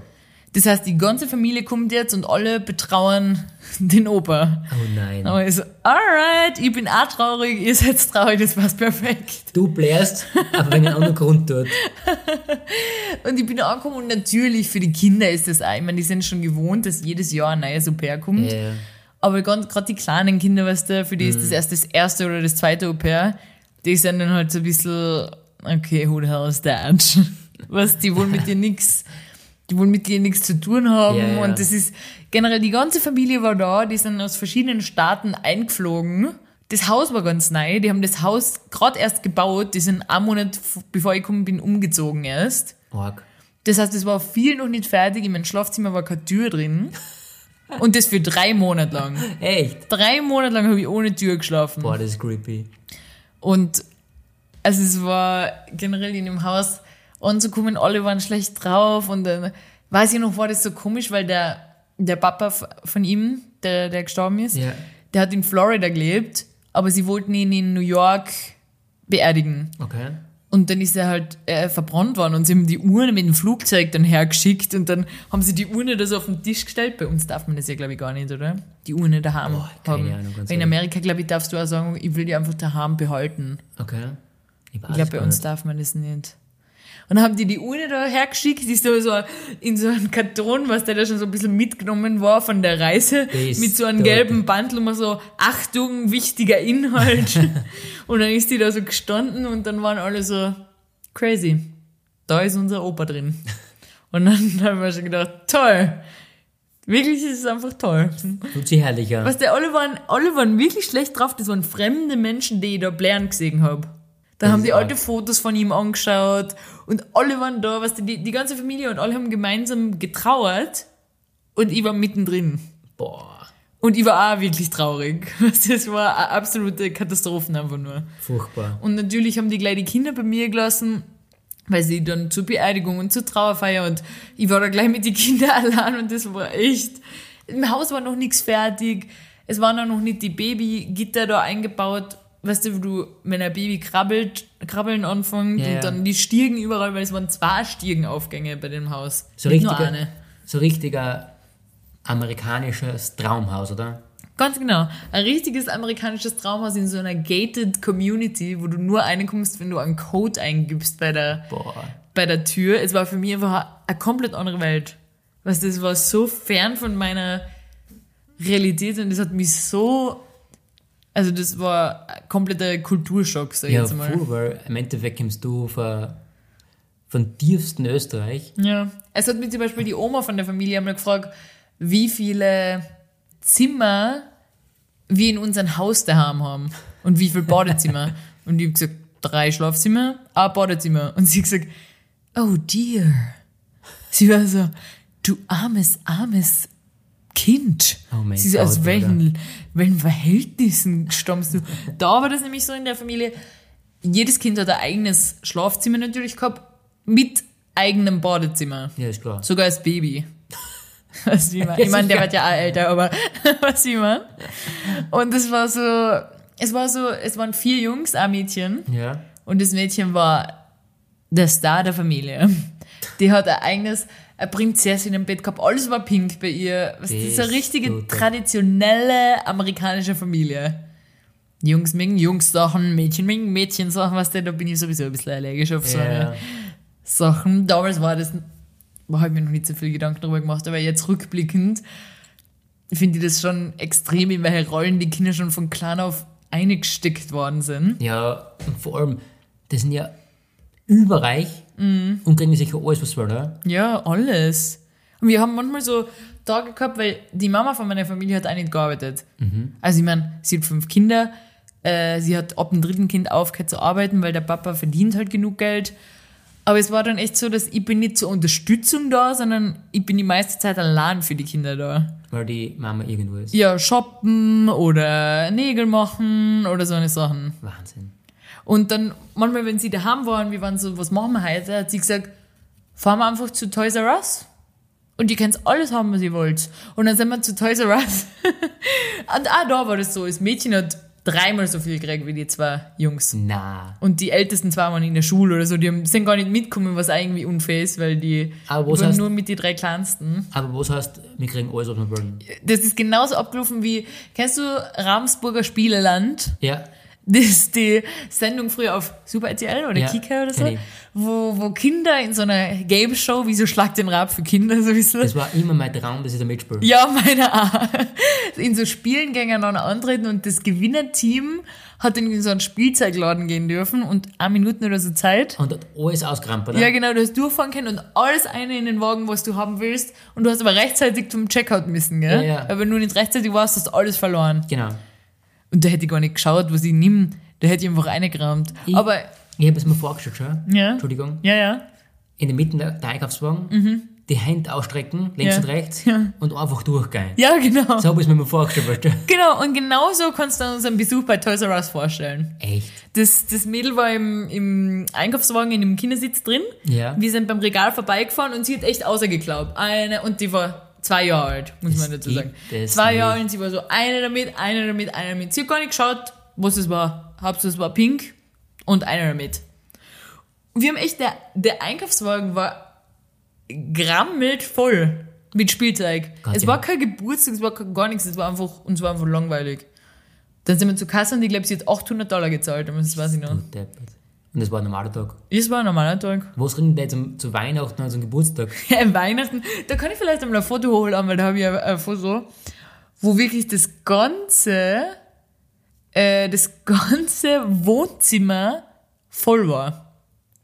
Das heißt, die ganze Familie kommt jetzt und alle betrauern den Opa. Oh nein. Aber ich so, alright, ich bin auch traurig, ihr seid traurig, das passt perfekt. Du blärst, aber wenn ein anderer Grund tut. Und ich bin angekommen und natürlich für die Kinder ist das auch, ich meine, die sind schon gewohnt, dass jedes Jahr ein neues Au-pair kommt. Ja. Aber gerade die kleinen Kinder, weißt du, für die ist das erst das erste oder das zweite Au-pair, die sind dann halt so ein bisschen, okay, who the hell is that? Was, die wollen mit dir nix, die wollen mit dir nichts zu tun haben. Ja, ja. Und das ist, generell die ganze Familie war da, die sind aus verschiedenen Staaten eingeflogen. Das Haus war ganz neu, die haben das Haus gerade erst gebaut, die sind einen Monat, bevor ich gekommen bin, umgezogen erst. Arg. Das heißt, es war viel noch nicht fertig. In meinem Schlafzimmer war keine Tür drin. Und das für drei Monate lang. Echt? Drei Monate lang habe ich ohne Tür geschlafen. Boah, das ist creepy. Und also es war generell in dem Haus anzukommen, alle waren schlecht drauf und dann, weiß ich noch, war das so komisch, weil der, der Papa von ihm, der, der gestorben ist, Ja. der hat in Florida gelebt, aber sie wollten ihn in New York beerdigen. Okay. Und dann ist er halt äh, verbrannt worden und sie haben die Urne mit dem Flugzeug dann hergeschickt und dann haben sie die Urne da so auf den Tisch gestellt. Bei uns darf man das ja, glaube ich, gar nicht, oder? Die Urne daheim Boah, keine haben. Ahnung, ganz in. Amerika, glaube ich, darfst du auch sagen, ich will die einfach daheim behalten. Okay. Ich, Ich glaube, bei uns darf man das nicht. Und dann haben die die Urne da hergeschickt, die ist da so in so einen Karton, was der da schon so ein bisschen mitgenommen war von der Reise, Das mit so einem tut- gelben Bandel und man so, Achtung, wichtiger Inhalt. und dann ist die da so gestanden und dann waren alle so, crazy, da ist unser Opa drin. Und dann haben wir schon gedacht, toll. Wirklich ist es einfach toll. Tut sich herrlich an. Was der, alle waren, alle waren wirklich schlecht drauf. Das waren fremde Menschen, die ich da blären gesehen habe. Da Das haben die alte Fotos von ihm angeschaut und alle waren da, was die, die ganze Familie und alle haben gemeinsam getrauert und ich war mittendrin. Boah. Und ich war auch wirklich traurig. Das war eine absolute Katastrophe einfach nur. Furchtbar. Und natürlich haben die gleich die Kinder bei mir gelassen, weil sie dann zur Beerdigung und zur Trauerfeier und ich war da gleich mit den Kindern allein und das war echt. Im Haus war noch nichts fertig. Es waren auch noch nicht die Babygitter da eingebaut. Weißt du, wo du, wenn ein Baby krabbelt, krabbeln anfängt Ja, ja. und dann die Stiegen überall, weil es waren zwei Stiegenaufgänge bei dem Haus. So Nicht nur richtiger, eine. so richtiger amerikanisches Traumhaus, oder? Ganz genau. Ein richtiges amerikanisches Traumhaus in so einer gated Community, wo du nur reinkommst, wenn du einen Code eingibst bei der, Boah. bei der Tür. Es war für mich einfach eine komplett andere Welt. Weißt du, es war so fern von meiner Realität und das hat mich so, also das war ein kompletter Kulturschock, sag ich Ja, jetzt mal. voll, weil im Endeffekt kommst du von, von tiefsten Österreich. Ja. Es hat mich zum Beispiel die Oma von der Familie einmal gefragt, wie viele Zimmer wir in unserem Haus daheim haben und wie viele Badezimmer. und ich habe gesagt, drei Schlafzimmer, ein Badezimmer. Und sie hat gesagt, oh dear. Sie war so, du armes, armes Kind. Oh mein sie so, aus Gott, welchen, welchen Verhältnissen stammst du? Da war das nämlich so in der Familie. Jedes Kind hat ein eigenes Schlafzimmer natürlich gehabt, mit eigenem Badezimmer. Ja, ist klar. Sogar als Baby. Was wie man, ich meine, der wird ja auch älter, aber was wie man. Und es war so, es war so, es waren vier Jungs, ein Mädchen. Ja. Und das Mädchen war der Star der Familie. Die hat ein eigenes, eine Prinzessin im Bett gehabt. Alles war pink bei ihr. Was, das ist eine richtige er. traditionelle amerikanische Familie. Jungs mögen Jungs-Sachen, Mädchen mögen Mädchen-Sachen, was denn, da bin ich sowieso ein bisschen allergisch auf so Ja. Sachen. Damals war das, da habe ich mir noch nicht so viel Gedanken darüber gemacht, aber jetzt rückblickend finde ich das schon extrem, in welche Rollen die Kinder schon von klein auf eingesteckt worden sind. ja, und vor allem, das sind ja überreich Mhm. und kriegen sicher alles, was wollen, oder? Ja, alles. Und wir haben manchmal so Tage gehabt, weil die Mama von meiner Familie hat auch nicht gearbeitet. Also ich meine, sie hat fünf Kinder, äh, sie hat ab dem dritten Kind aufgehört zu arbeiten, weil der Papa verdient halt genug Geld. Aber es war dann echt so, dass ich bin nicht zur Unterstützung da, sondern ich bin die meiste Zeit allein für die Kinder da. Weil die Mama irgendwo ist. Ja, shoppen oder Nägel machen oder so eine Sachen. Wahnsinn. Und dann manchmal, wenn sie daheim waren, wir waren so, was machen wir heute? Hat sie gesagt, fahren wir einfach zu Toys R Us. Und ihr könnt alles haben, was ihr wollt. Und dann sind wir zu Toys R Us. und auch da war das so. Das Mädchen hat dreimal so viel gekriegt wie die zwei Jungs. Na. Und die ältesten zwei waren in der Schule oder so. Die haben- sind gar nicht mitgekommen, was irgendwie unfair ist, weil die waren heißt- nur mit den drei kleinsten. Aber was heißt, wir kriegen alles, was wir wollen? Das ist genauso abgelaufen wie, kennst du Ramsburger Spieleland? Ja. Das ist die Sendung früher auf Super RTL oder Ja, Kika oder so, wo, wo Kinder in so einer Game Show, wie so Schlag den Rab für Kinder so ein bisschen. Das war immer mein Traum, dass ich da mitspiele. Ja, meine auch. In so Spielen gegeneinander antreten und das Gewinnerteam hat in so einen Spielzeugladen gehen dürfen und eine Minuten oder so Zeit. Und hat alles ausgerampelt. Ja, genau, du hast durchfahren können und alles eine in den Wagen, was du haben willst. Und du hast aber rechtzeitig zum Checkout müssen, gell? Ja, ja. Aber wenn du nicht rechtzeitig warst, hast du alles verloren. Genau. Und da hätte ich gar nicht geschaut, was ich nimm. Da hätte ich einfach reingerammt. Ich- Aber, Ich habe es mir vorgestellt schon. ja. Entschuldigung. Ja, ja. In der Mitte der, Einkaufswagen, die Hände ausstrecken, links Ja. und rechts, Ja. und einfach durchgehen. Ja, genau. So habe ich es mir mal vorgestellt. Genau, und genau so kannst du uns einen Besuch bei Toys R Us vorstellen. Echt. das, das Mädel war im, im Einkaufswagen in dem Kindersitz drin. Ja. Wir sind beim Regal vorbeigefahren und sie hat echt außergeglaubt. Eine, und die war zwei Jahre alt, muss Das man dazu sagen. Zwei Jahre und sie war so, eine damit, eine damit, eine damit. Sie hat gar nicht geschaut, was es war. Hauptsache es war pink und eine damit. Und wir haben echt, der, der Einkaufswagen war grammelt voll mit Spielzeug. Gott, es ja. war kein Geburtstag, es war gar nichts, es war einfach, uns war einfach langweilig. Dann sind wir zur Kasse und ich glaube, sie hat 800 Dollar gezahlt, aber das weiß ich noch. Deppert. Und das war ein normaler Tag. Das war ein normaler Tag. Was kriegen die jetzt zum, zu Weihnachten zum Geburtstag? Ja, Weihnachten, da kann ich vielleicht einmal ein Foto holen, weil da habe ich ein, ein Foto, wo wirklich das ganze, äh, das ganze Wohnzimmer voll war.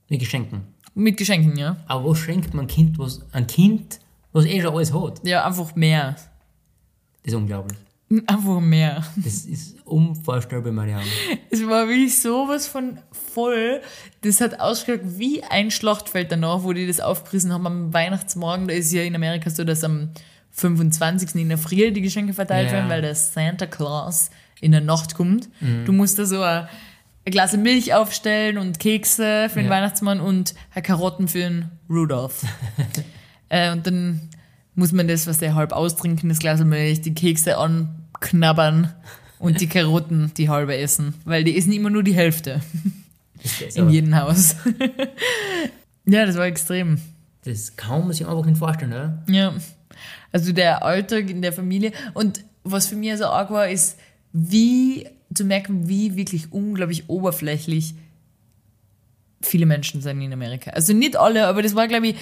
Mit Geschenken. Mit Geschenken, ja. Aber was schenkt man ein Kind, was, ein Kind, was eh schon alles hat? Ja, einfach mehr. Das ist unglaublich. Einfach mehr. Das ist unvorstellbar, Marianne. Es war wirklich sowas von voll. Das hat ausgeschaut wie ein Schlachtfeld danach, wo die das aufgerissen haben am Weihnachtsmorgen. Da ist ja in Amerika so, dass am 25. in der Früh die Geschenke verteilt Ja. werden, weil der Santa Claus in der Nacht kommt. Du musst da so ein, Glas Milch aufstellen und Kekse für den Ja. Weihnachtsmann und Karotten für den Rudolph. äh, und dann muss man das, was der halb austrinken, das Glas Milch, die Kekse anknabbern und die Karotten die halbe essen, weil die essen immer nur die Hälfte in jedem Haus. ja, das war extrem. das kann man sich einfach nicht vorstellen, oder? Ja. Also der Alltag in der Familie. Und was für mich so arg war, ist, wie zu merken, wie wirklich unglaublich oberflächlich viele Menschen sind in Amerika. Also nicht alle, aber das war, glaube ich,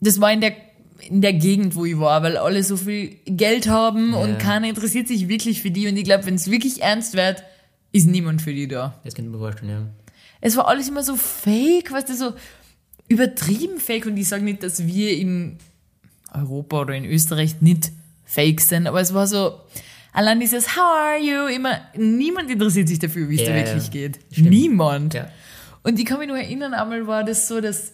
das war in der, in der Gegend, wo ich war, weil alle so viel Geld haben Ja. und keiner interessiert sich wirklich für die. Und ich glaube, wenn es wirklich ernst wird, ist niemand für die da. Das könnte man vorstellen, ja. Es war alles immer so fake, weißt du, so übertrieben fake. Und ich sage nicht, dass wir in Europa oder in Österreich nicht fake sind, aber es war so, allein dieses How are you? Immer, niemand interessiert sich dafür, wie es Ja, da ja. wirklich geht. Stimmt. Niemand. Ja. Und ich kann mich nur erinnern, einmal war das so, dass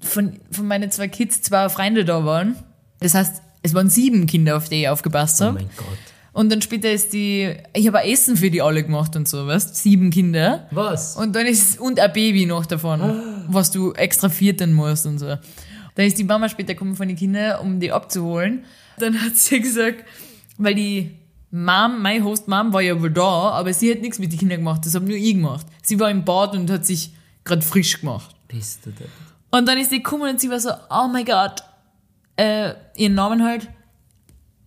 von, von meinen zwei Kids zwei Freunde da waren. Das heißt, es waren sieben Kinder, auf die ich aufgepasst Oh habe. mein Gott. Und dann später ist die, ich habe ein Essen für die alle gemacht und so, weißt Sieben Kinder. Was? Und dann ist, und ein Baby noch davon, was du extra vierten musst und so. Dann ist die Mama später gekommen von den Kindern, um die abzuholen. Dann hat sie gesagt, weil die Mom, mein Host Mom war ja wohl da, aber sie hat nichts mit den Kindern gemacht, das habe nur ich gemacht. Sie war im Bad und hat sich gerade frisch gemacht. Bist du da? Und dann ist sie gekommen und sie war so, oh my God, äh, ihren Namen halt,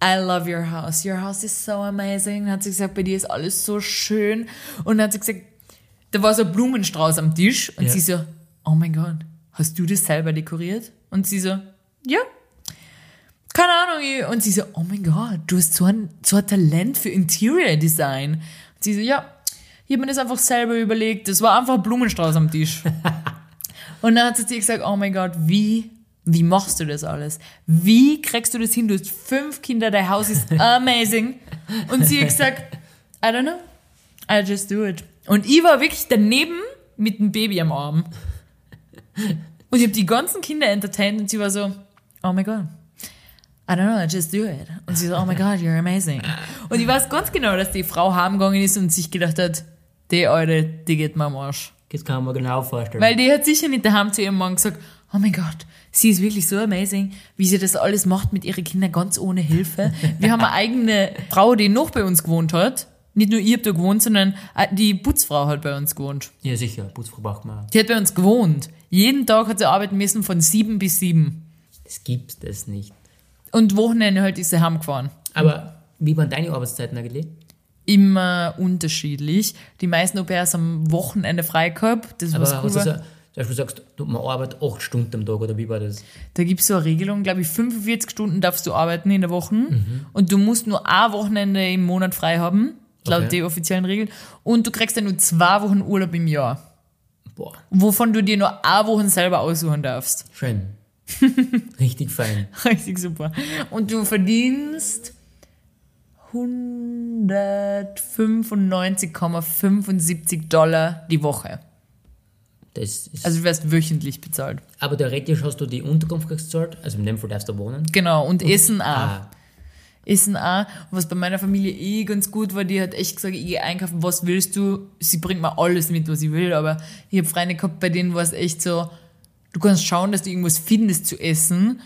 I love your house. Your house is so amazing. Dann hat sie gesagt, bei dir ist alles so schön. Und dann hat sie gesagt, da war so ein Blumenstrauß am Tisch. Und Ja. sie so, oh mein Gott, hast du das selber dekoriert? Und sie so, ja. Keine Ahnung. Und sie so, oh mein Gott, du hast so ein, so ein Talent für Interior Design. Und sie so, ja, ich habe mir das einfach selber überlegt. Das war einfach ein Blumenstrauß am Tisch. Und dann hat sie zu ihr gesagt, oh mein Gott, wie, wie machst du das alles? Wie kriegst du das hin? Du hast fünf Kinder, dein Haus ist amazing. Und sie hat gesagt, I don't know, I just do it. Und ich war wirklich daneben mit dem Baby am Arm. Und ich habe die ganzen Kinder entertained und sie war so, oh my God. I don't know, I just do it. Und sie so, oh my God, you're amazing. Und ich weiß ganz genau, dass die Frau heimgegangen ist und sich gedacht hat, die Alte, die geht mir am Arsch. Das kann man genau vorstellen. Weil die hat sicher nicht daheim zu ihrem Mann gesagt, oh mein Gott, sie ist wirklich so amazing, wie sie das alles macht mit ihren Kindern ganz ohne Hilfe. Wir haben eine eigene Frau, die noch bei uns gewohnt hat. Nicht nur ich hab da gewohnt, sondern die Putzfrau hat bei uns gewohnt. ja, sicher. Putzfrau braucht man. auch. Die hat bei uns gewohnt. Jeden Tag hat sie arbeiten müssen von sieben bis sieben. Das gibt's das nicht. Und Wochenende halt ist sie heimgefahren. Aber wie waren deine Arbeitszeiten eigentlich? Immer unterschiedlich. Die meisten Au-pairs haben Wochenende frei gehabt. Das hast cool du war. zum Beispiel sagst du, man arbeitet acht Stunden am Tag oder wie war das? Da gibt es so eine Regelung, glaube ich, 45 Stunden darfst du arbeiten in der Woche Mhm. und du musst nur ein Wochenende im Monat frei haben, laut Okay. der offiziellen Regeln. Und du kriegst dann nur zwei Wochen Urlaub im Jahr, Boah, wovon du dir nur eine Woche selber aussuchen darfst. schön. Richtig fein. Richtig super. Und du verdienst 195,75 Dollar die Woche. Das ist, Also du wirst wöchentlich bezahlt. aber theoretisch hast du die Unterkunft gezahlt, also in dem Fall darfst du wohnen. Genau, und Essen auch. Ah, Essen auch. Und was bei meiner Familie eh ganz gut war, die hat echt gesagt, ich gehe einkaufen, was willst du? Sie bringt mir alles mit, was ich will. Aber ich habe Freunde gehabt, bei denen war es echt so, du kannst schauen, dass du irgendwas findest zu essen.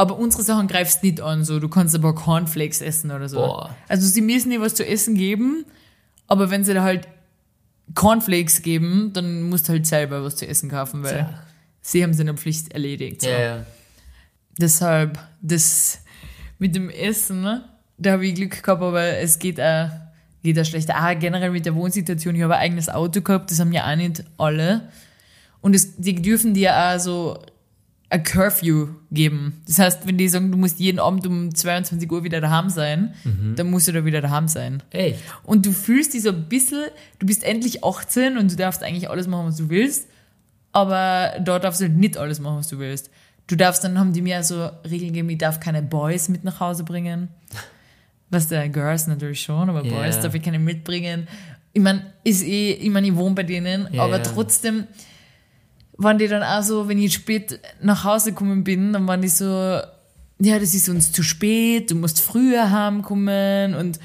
Aber unsere Sachen greifst nicht an, so. Du kannst aber Cornflakes essen oder so. Boah. Also sie müssen dir was zu essen geben, aber wenn sie da halt Cornflakes geben, dann musst du halt selber was zu essen kaufen, weil Tja. sie haben seine Pflicht erledigt. So. Ja, ja. Deshalb, das mit dem Essen, ne, da habe ich Glück gehabt, aber es geht auch, geht auch schlecht. Auch generell mit der Wohnsituation, ich habe ein eigenes Auto gehabt, das haben ja auch nicht alle. Und es, die dürfen dir auch so ein Curfew geben. Das heißt, wenn die sagen, du musst jeden Abend um 22 Uhr wieder daheim sein, dann musst du da wieder daheim sein. Echt? Und du fühlst dich so ein bisschen, du bist endlich 18 und du darfst eigentlich alles machen, was du willst, aber dort darfst du halt nicht alles machen, was du willst. Du darfst, dann haben die mir so Regeln gegeben, ich darf keine Boys mit nach Hause bringen. Was der Girls natürlich schon, aber Ja. Boys darf ich keine mitbringen. Ich meine, ist eh, ich meine, ich wohne bei denen, Ja, aber trotzdem waren die dann auch so, wenn ich spät nach Hause gekommen bin, dann waren die so, ja, das ist uns zu spät, du musst früher heimkommen und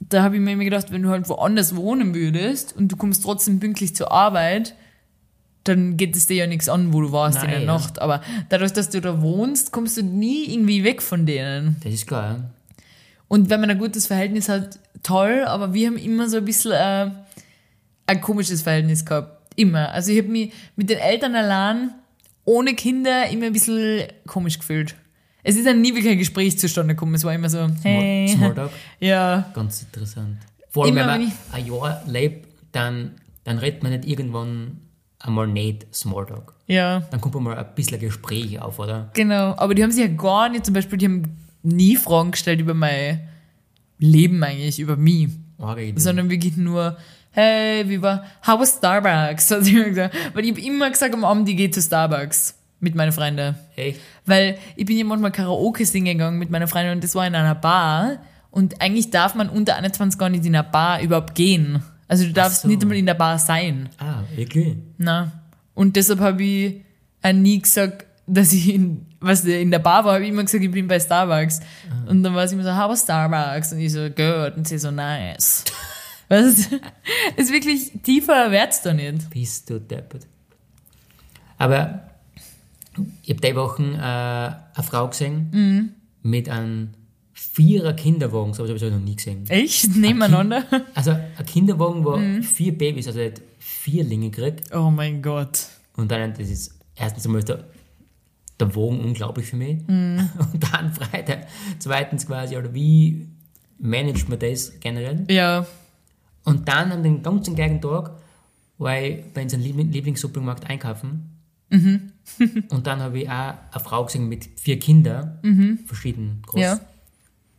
da habe ich mir immer gedacht, wenn du halt woanders wohnen würdest und du kommst trotzdem pünktlich zur Arbeit, dann geht es dir ja nichts an, wo du warst in Nein, der ja. Nacht. Aber dadurch, dass du da wohnst, kommst du nie irgendwie weg von denen. Das ist klar, ja. Und wenn man ein gutes Verhältnis hat, toll, aber wir haben immer so ein bisschen äh, ein komisches Verhältnis gehabt. Immer. Also ich habe mich mit den Eltern allein, ohne Kinder, immer ein bisschen komisch gefühlt. Es ist dann nie wirklich ein Gespräch zustande gekommen. Es war immer so, hey. Smalltalk. Ja, Ganz interessant. Vor allem, Immer wenn man wenn ein Jahr lebt, dann, dann redet man nicht irgendwann einmal nicht Smalltalk. ja, Dann kommt mal ein bisschen Gespräch auf, oder? genau. Aber die haben sich ja gar nicht, zum Beispiel, die haben nie Fragen gestellt über mein Leben eigentlich, über mich. Idee. sondern wirklich nur, hey, wie war, how was Starbucks? Gesagt. Weil ich habe immer gesagt, am Abend, ich gehe zu Starbucks mit meinen Freunden. Echt? Weil ich bin ja manchmal Karaoke singen gegangen mit meiner Freundin und das war in einer Bar. Und eigentlich darf man unter 21 gar nicht in einer Bar überhaupt gehen. Also du darfst so. nicht einmal in der Bar sein. Ah, wirklich? Na. Und deshalb habe ich auch nie gesagt, dass ich in, was in der Bar war, habe ich immer gesagt, ich bin bei Starbucks. Und dann war sie immer so, how was Starbucks? Und ich so, good. Und sie so, nice. Was? ist wirklich tiefer wird's da nicht. Bist du deppert. Aber ich habe die Wochen äh, eine Frau gesehen Mhm. mit einem vierer Kinderwagen, so habe ich noch nie gesehen. Echt? Nebeneinander? Also ein Kinderwagen, wo Mhm. vier Babys, also nicht Vierlinge kriegt. Oh mein Gott. Und dann, das ist erstens einmal der, der Wagen unglaublich für mich. Mhm. Und dann Freitag, zweitens quasi, oder wie managt man das generell? Ja. Und dann an den ganzen gleichen Tag war ich bei unserem Liebling Lieblingssupermarkt einkaufen. Mhm. und dann habe ich auch eine Frau gesehen mit vier Kindern, verschieden groß. Mhm. Ja.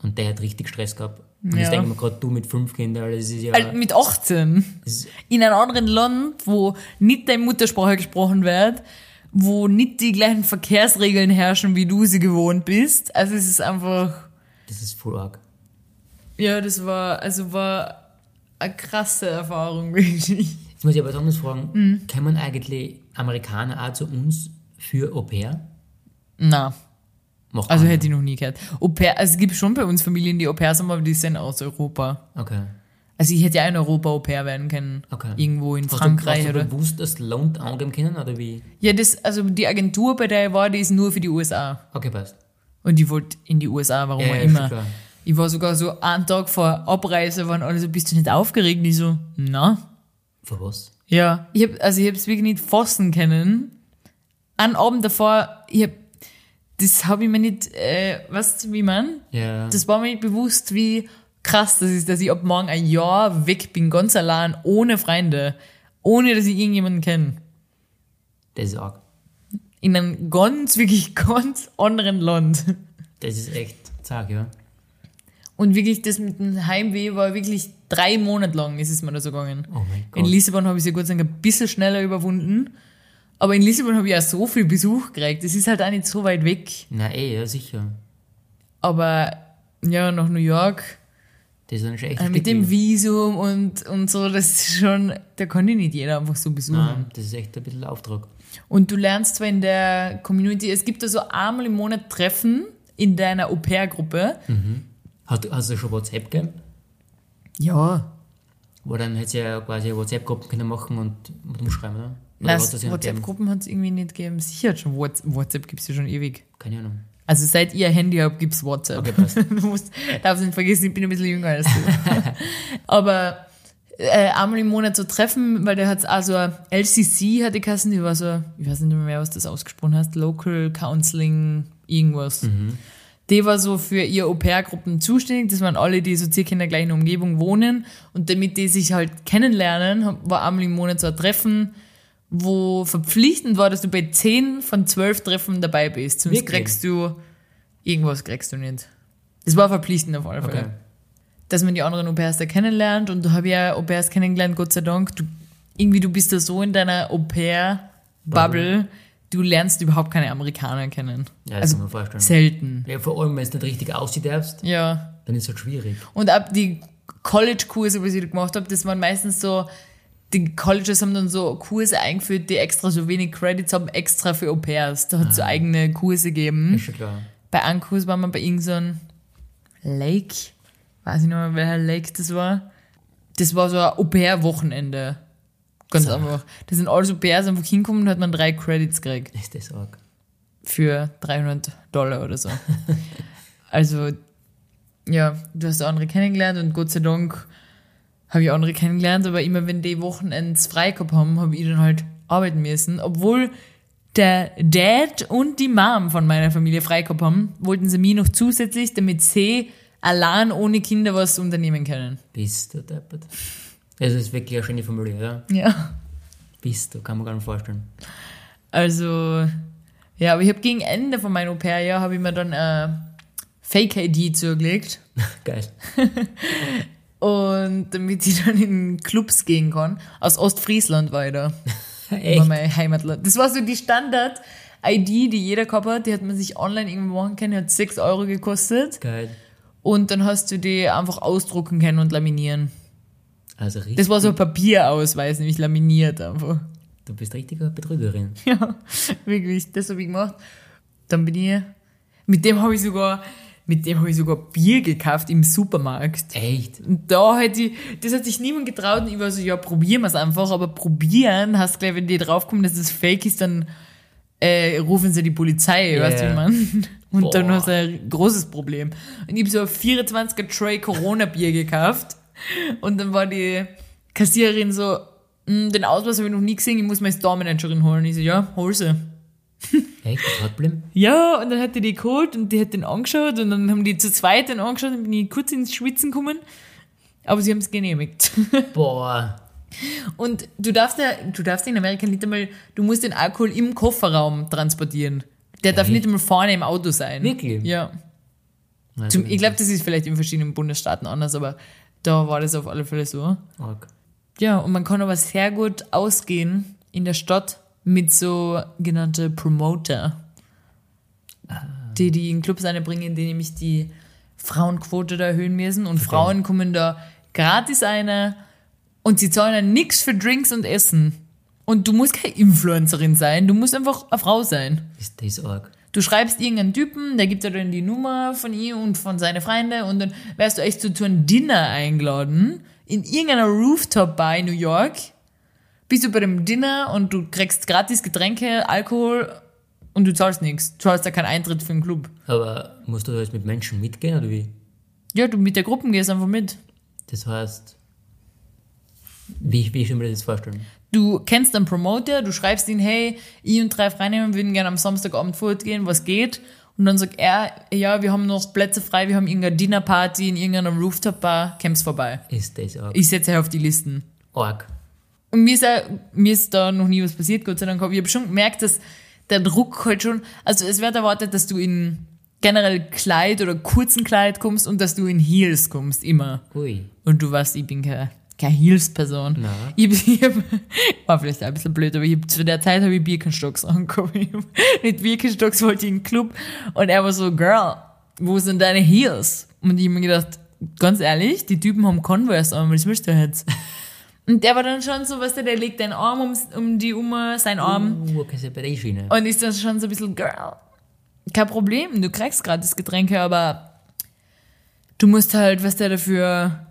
Und der hat richtig Stress gehabt. Und Ja. ich denke mir gerade, du mit fünf Kindern, das ist ja. Halt mit 18. das ist, In einem anderen Land, wo nicht deine Muttersprache gesprochen wird, wo nicht die gleichen Verkehrsregeln herrschen, wie du sie gewohnt bist. Also es ist einfach, das ist voll arg. ja, das war, also war eine krasse Erfahrung, wirklich. Jetzt muss ich aber was anderes fragen. Mhm. Kommen eigentlich Amerikaner auch zu uns für Au pair? Na, Macht also keiner. hätte ich noch nie gehört. Au pair, also es gibt schon bei uns Familien, die Au pairs haben, aber die sind aus Europa. Okay. Also ich hätte ja in Europa Au pair werden können. Okay. Irgendwo in Hast Frankreich du, hast du bewusst das Land angeben können oder wie? Ja, das, also die Agentur, bei der ich war, die ist nur für die USA. Okay, passt. Und die wollte in die USA, warum Ja, auch ja, immer. klar. Ich war sogar so einen Tag vor Abreise, waren alle so, bist du nicht aufgeregt? Und ich so, na. Für was? Ja. Ich hab, also ich hab's wirklich nicht fassen können. Einen Abend davor, ich hab, das habe ich mir nicht, äh, weißt du, wie man? Ja. Das war mir nicht bewusst, wie krass das ist, dass ich ab morgen ein Jahr weg bin, ganz allein, ohne Freunde, ohne dass ich irgendjemanden kenne. das ist arg. In einem ganz, wirklich ganz anderen Land. Das ist echt zack, ja. Und wirklich, das mit dem Heimweh war wirklich drei Monate lang ist es mir da so gegangen. Oh mein In Gott. Lissabon habe ich sie Gott sei Dank ein bisschen schneller überwunden. Aber in Lissabon habe ich auch so viel Besuch gekriegt. Das ist halt auch nicht so weit weg. Na eh, ja, sicher. Aber ja, nach New York, Das ist schon echt äh, mit dem Visum und, und so, das ist schon, da kann ich nicht jeder einfach so besuchen. Nein, das ist echt ein bisschen Auftrag. Und du lernst zwar in der Community, es gibt da so einmal im Monat Treffen in deiner Au-pair-Gruppe. Hast, hast du schon WhatsApp gegeben? Ja. Wo dann hätte sie ja quasi WhatsApp-Gruppen können machen und mit umschreiben, oder? Oder Nein, hast? WhatsApp-Gruppen hat es irgendwie nicht gegeben. Sicher hat schon Whats- WhatsApp gibt es ja schon ewig. Keine Ahnung. Also seit ihr Handy habt, gibt es WhatsApp. Okay, passt. du musst, darfst nicht vergessen, ich bin ein bisschen jünger als du. Aber äh, einmal im Monat so treffen, weil der hat also LCC hatte Kassen, die war so, ich weiß nicht mehr, was das ausgesprochen heißt, Local Counseling, irgendwas. Die war so für ihr Au-pair-Gruppen zuständig. Das waren alle, die so circa in der gleichen Umgebung wohnen. Und damit die sich halt kennenlernen, war einmal im Monat so ein Treffen, wo verpflichtend war, dass du bei 10 von 12 Treffen dabei bist. Sonst Wirklich? kriegst du irgendwas kriegst du nicht. Das war verpflichtend auf alle Fälle. Okay. Dass man die anderen Au-pairs da kennenlernt und da habe ich ja Au-pairs kennengelernt, Gott sei Dank. Du, irgendwie, du bist da so in deiner Au-pair-Bubble, du lernst überhaupt keine Amerikaner kennen. Ja, das also kann man vorstellen. selten. Ja, vor allem, wenn es nicht richtig aussieht, darfst, Ja. dann ist es halt schwierig. Und ab die College-Kurse, was ich da gemacht habe, das waren meistens so, die Colleges haben dann so Kurse eingeführt, die extra so wenig Credits haben, extra für Au-pairs. Da hat es so eigene Kurse gegeben. Ist schon klar. Bei einem Kurs waren wir bei irgendeinem Lake. Weiß ich nicht mehr, welcher Lake das war. Das war so ein Au-pair-Wochenende. Ganz So. einfach. Da sind alle Au-pairs einfach hingekommen und hat man drei Credits gekriegt. Ist das arg. Für 300 Dollar oder so. also, ja, du hast andere kennengelernt und Gott sei Dank habe ich andere kennengelernt, aber immer wenn die Wochenends frei gehabt haben, habe ich dann halt arbeiten müssen. Obwohl der Dad und die Mom von meiner Familie frei gehabt haben, wollten sie mir noch zusätzlich, damit sie allein ohne Kinder was unternehmen können. Bist du deppert. Es ist wirklich eine schöne Familie, ja? Ja. Bist du, kann man gar nicht vorstellen. Also, ja, aber ich habe gegen Ende von meinem Au-pair-Jahr habe ich mir dann eine Fake-ID zugelegt. Geil. Und damit ich dann in Clubs gehen kann. Aus Ostfriesland weiter. War Echt? mein Heimatland. Das war so die Standard-ID, die jeder gehabt hat. Die hat man sich online irgendwo machen können. Die hat 6 Euro gekostet. Geil. Und dann hast du die einfach ausdrucken können und laminieren. Also richtig. Das war so ein Papierausweis, nämlich laminiert einfach. Du bist richtige Betrügerin. Ja, wirklich. Das habe ich gemacht. Dann bin ich. Mit dem habe ich sogar. Mit dem habe ich sogar Bier gekauft im Supermarkt. Echt? Und da hätte ich, das hat sich niemand getraut und ich war so, ja, probieren wir es einfach, aber probieren hast gleich, wenn die draufkommen, dass das fake ist, dann äh, rufen sie die Polizei, Ja, weißt du, wie man. Und dann Boah. hast du ein großes Problem. Und ich habe so ein 24er Tray Corona-Bier gekauft und dann war die Kassiererin so, "Mm, den Ausweis habe ich noch nie gesehen, ich muss meine Store-Managerin holen. Ich so, ja, hol sie. Echt? Geblieben? Ja, und dann hat die die geholt und die hat den angeschaut und dann haben die zu zweit den angeschaut und bin ich kurz ins Schwitzen gekommen. Aber sie haben es genehmigt. Boah. Und du darfst ja, du darfst in Amerika nicht einmal, du musst den Alkohol im Kofferraum transportieren. Der darf Echt? nicht einmal vorne im Auto sein. Wirklich? Ja. Also, ich glaube, das ist vielleicht in verschiedenen Bundesstaaten anders, aber da war das auf alle Fälle so. arg. Ja, und man kann aber sehr gut ausgehen in der Stadt mit so genannte Promoter, die die in Clubs einbringen, die nämlich die Frauenquote da erhöhen müssen und Frauen kommen da gratis eine und sie zahlen dann nichts für Drinks und Essen. Und du musst keine Influencerin sein, du musst einfach eine Frau sein. Ist das arg. Du schreibst irgendeinen Typen, der gibt dir dann die Nummer von ihm und von seinen Freunden und dann wärst du echt so zu einem Dinner eingeladen in irgendeiner Rooftop-Bar in New York. Bist du bei dem Dinner und du kriegst gratis Getränke, Alkohol und du zahlst nichts. Du zahlst da keinen Eintritt für den Club. Aber musst du da jetzt mit Menschen mitgehen oder wie? Ja, du mit der Gruppe gehst einfach mit. Das heißt, wie, wie ich mir das vorstellen? Du kennst einen Promoter, du schreibst ihn, hey, ich und drei Freunde würden gerne am Samstagabend fortgehen, was geht? Und dann sagt er, ja, wir haben noch Plätze frei, wir haben irgendeine Dinnerparty in irgendeiner Rooftop-Bar, kommst vorbei. Ist das arg? Ich setze auf die Listen. Arg. Und mir ist, auch, mir ist da noch nie was passiert, Gott sei Dank. Ich habe schon gemerkt, dass der Druck halt schon, also es wird erwartet, dass du in generell Kleid oder kurzen Kleid kommst und dass du in Heels kommst, immer. Ui. Und du weißt, ich bin keine, keine Heels-Person. Na. Ich, ich hab, war vielleicht auch ein bisschen blöd, aber ich hab, zu der Zeit habe ich Birkenstocks angekommen. Mit Birkenstocks wollte ich in den Club und er war so, Girl, wo sind deine Heels? Und ich hab mir gedacht, ganz ehrlich, die Typen haben Converse an, was willst du jetzt? Und der war dann schon so, weißt du, der legt den Arm ums, um die um, sein Arm. Uh, keine Separation. Und ist dann schon so ein bisschen, Girl, kein Problem, du kriegst gratis Getränke, aber du musst halt, was der dafür,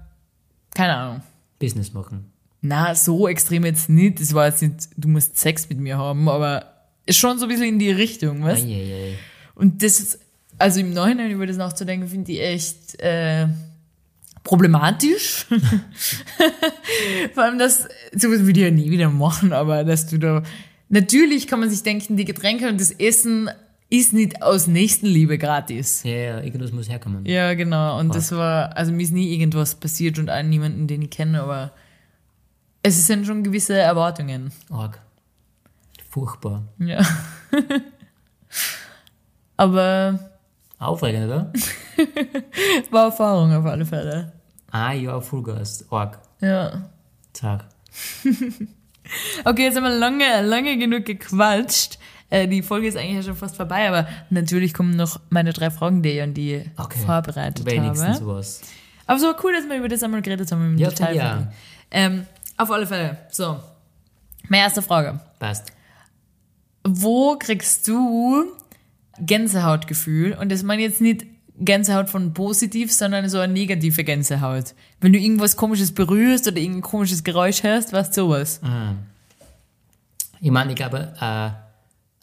keine Ahnung. Business machen. Na, so extrem jetzt nicht. Das war jetzt nicht, du musst Sex mit mir haben, aber ist schon so ein bisschen in die Richtung, weißt Eieiei. Und das ist, also im Nachhinein über das nachzudenken, finde ich echt äh, problematisch. Vor allem, dass, sowas würde ich ja nie wieder machen, aber dass du da, natürlich kann man sich denken, die Getränke und das Essen ist nicht aus Nächstenliebe gratis. Ja, ja, irgendwas muss herkommen. Ja, genau. Und das war, also mir ist nie irgendwas passiert und auch niemanden, den ich kenne, aber es sind schon gewisse Erwartungen. Arg. Furchtbar. Ja. aber Aufregend, oder? war Erfahrung auf alle Fälle. ah ja, Vollgas. Arg. Ja. Zack. Okay, jetzt haben wir lange, lange genug gequatscht. Äh, die Folge ist eigentlich ja schon fast vorbei, aber natürlich kommen noch meine drei Fragen, die ich an die Okay. vorbereitet Wenigstens habe. was. Aber so cool, dass wir über das einmal geredet haben im Ja, Detail. ja. Ähm, auf alle Fälle. So. Meine erste Frage. Passt. Wo kriegst du Gänsehautgefühl? Und das meine ich jetzt nicht Gänsehaut von positiv, sondern so eine negative Gänsehaut. Wenn du irgendwas komisches berührst oder irgendein komisches Geräusch hörst, was sowas. Ah. Ich meine, ich glaube, äh,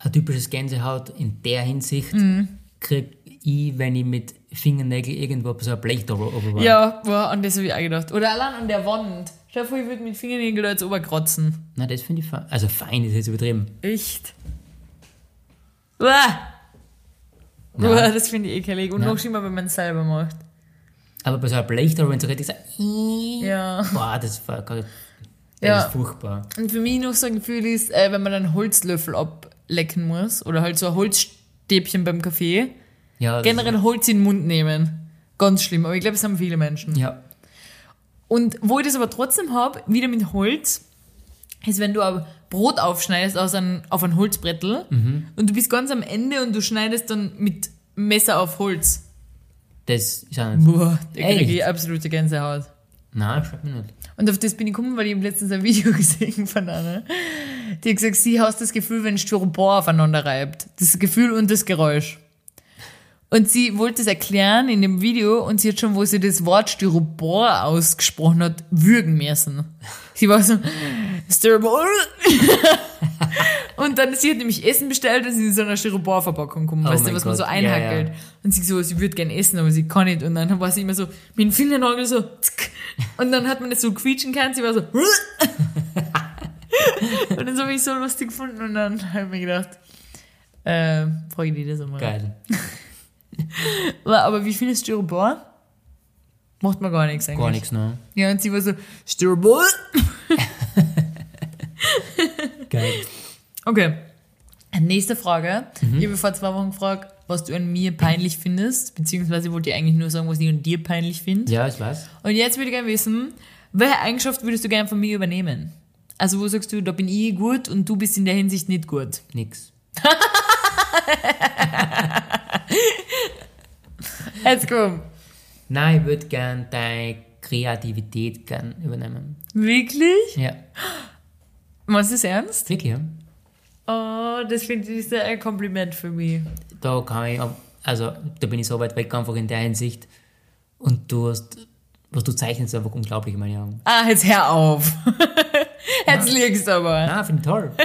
ein typisches Gänsehaut in der Hinsicht Mhm. krieg ich, wenn ich mit Fingernägeln irgendwo so ein Blech drüber war. Ja, boah, an das habe ich auch gedacht. Oder allein an der Wand. Stell dir vor, ich würde mit Fingernägeln da jetzt oberkratzen. Na, das finde ich fein. Also fein ist jetzt übertrieben. Echt? Uah. Nein. Uah, das finde ich ekelig. Und Nein. noch schlimmer, wenn man es selber macht. Aber bei so einem Blech drüber, wenn so richtig so, Ja. boah, das, war, das Ja. ist furchtbar. Und für mich noch so ein Gefühl ist, äh, wenn man einen Holzlöffel ablecken muss oder halt so ein Holzstäbchen beim Kaffee, Ja, generell Holz in den Mund nehmen. Ganz schlimm, aber ich glaube, es haben viele Menschen. Ja, Und wo ich das aber trotzdem habe, wieder mit Holz, ist, wenn du ein Brot aufschneidest aus einem, auf ein Holzbrettel und du bist ganz am Ende und du schneidest dann mit Messer auf Holz. das ist auch nicht. Boah, da kriege ich absolute Gänsehaut. Nein, schreibt mir nicht. Und auf das bin ich gekommen, weil ich letztens ein Video gesehen von einer. Die hat gesagt, sie hat das Gefühl, wenn Styropor aufeinander reibt. Das Gefühl und das Geräusch. Und sie wollte es erklären in dem Video und sie hat schon, wo sie das Wort Styropor ausgesprochen hat, würgen müssen. Sie war so, Styropor. und dann, sie hat nämlich Essen bestellt und sie ist in so einer Styroporverpackung gekommen, Oh weißt du, was man Gott, so ja, einhackelt. ja. Und sie so, sie würde gern essen, aber sie kann nicht. Und dann war sie immer so, mit dem Fingernagel so, tsk. und dann hat man das so quietschen können, sie war so, und das habe ich so lustig gefunden und dann habe ich mir gedacht, äh, frage ich die das einmal. Geil. Aber, aber wie findest du Styropor? Macht man gar nichts eigentlich. Gar nichts, ne? Ja, und sie war so, Styropor? Geil. Okay. Nächste Frage. Mhm. Ich habe vor zwei Wochen gefragt, was du an mir peinlich findest, beziehungsweise wollte ich eigentlich nur sagen, was ich an dir peinlich finde. Ja, ich weiß. Und jetzt würde ich gerne wissen, welche Eigenschaft würdest du gerne von mir übernehmen? Also wo sagst du, da bin ich gut und du bist in der Hinsicht nicht gut? Nix. Jetzt komm. Nein, ich würde gern deine Kreativität gern übernehmen. Wirklich? Ja. Meinst du das ernst? Wirklich, ja? Oh, das finde ich sehr ein Kompliment für mich. Da kann ich, also da bin ich so weit weg einfach in der Hinsicht. Und du hast, was du zeichnest, ist einfach unglaublich in meinen Augen. Ah, jetzt hör auf. Jetzt liegst du aber. Ah, finde ich toll.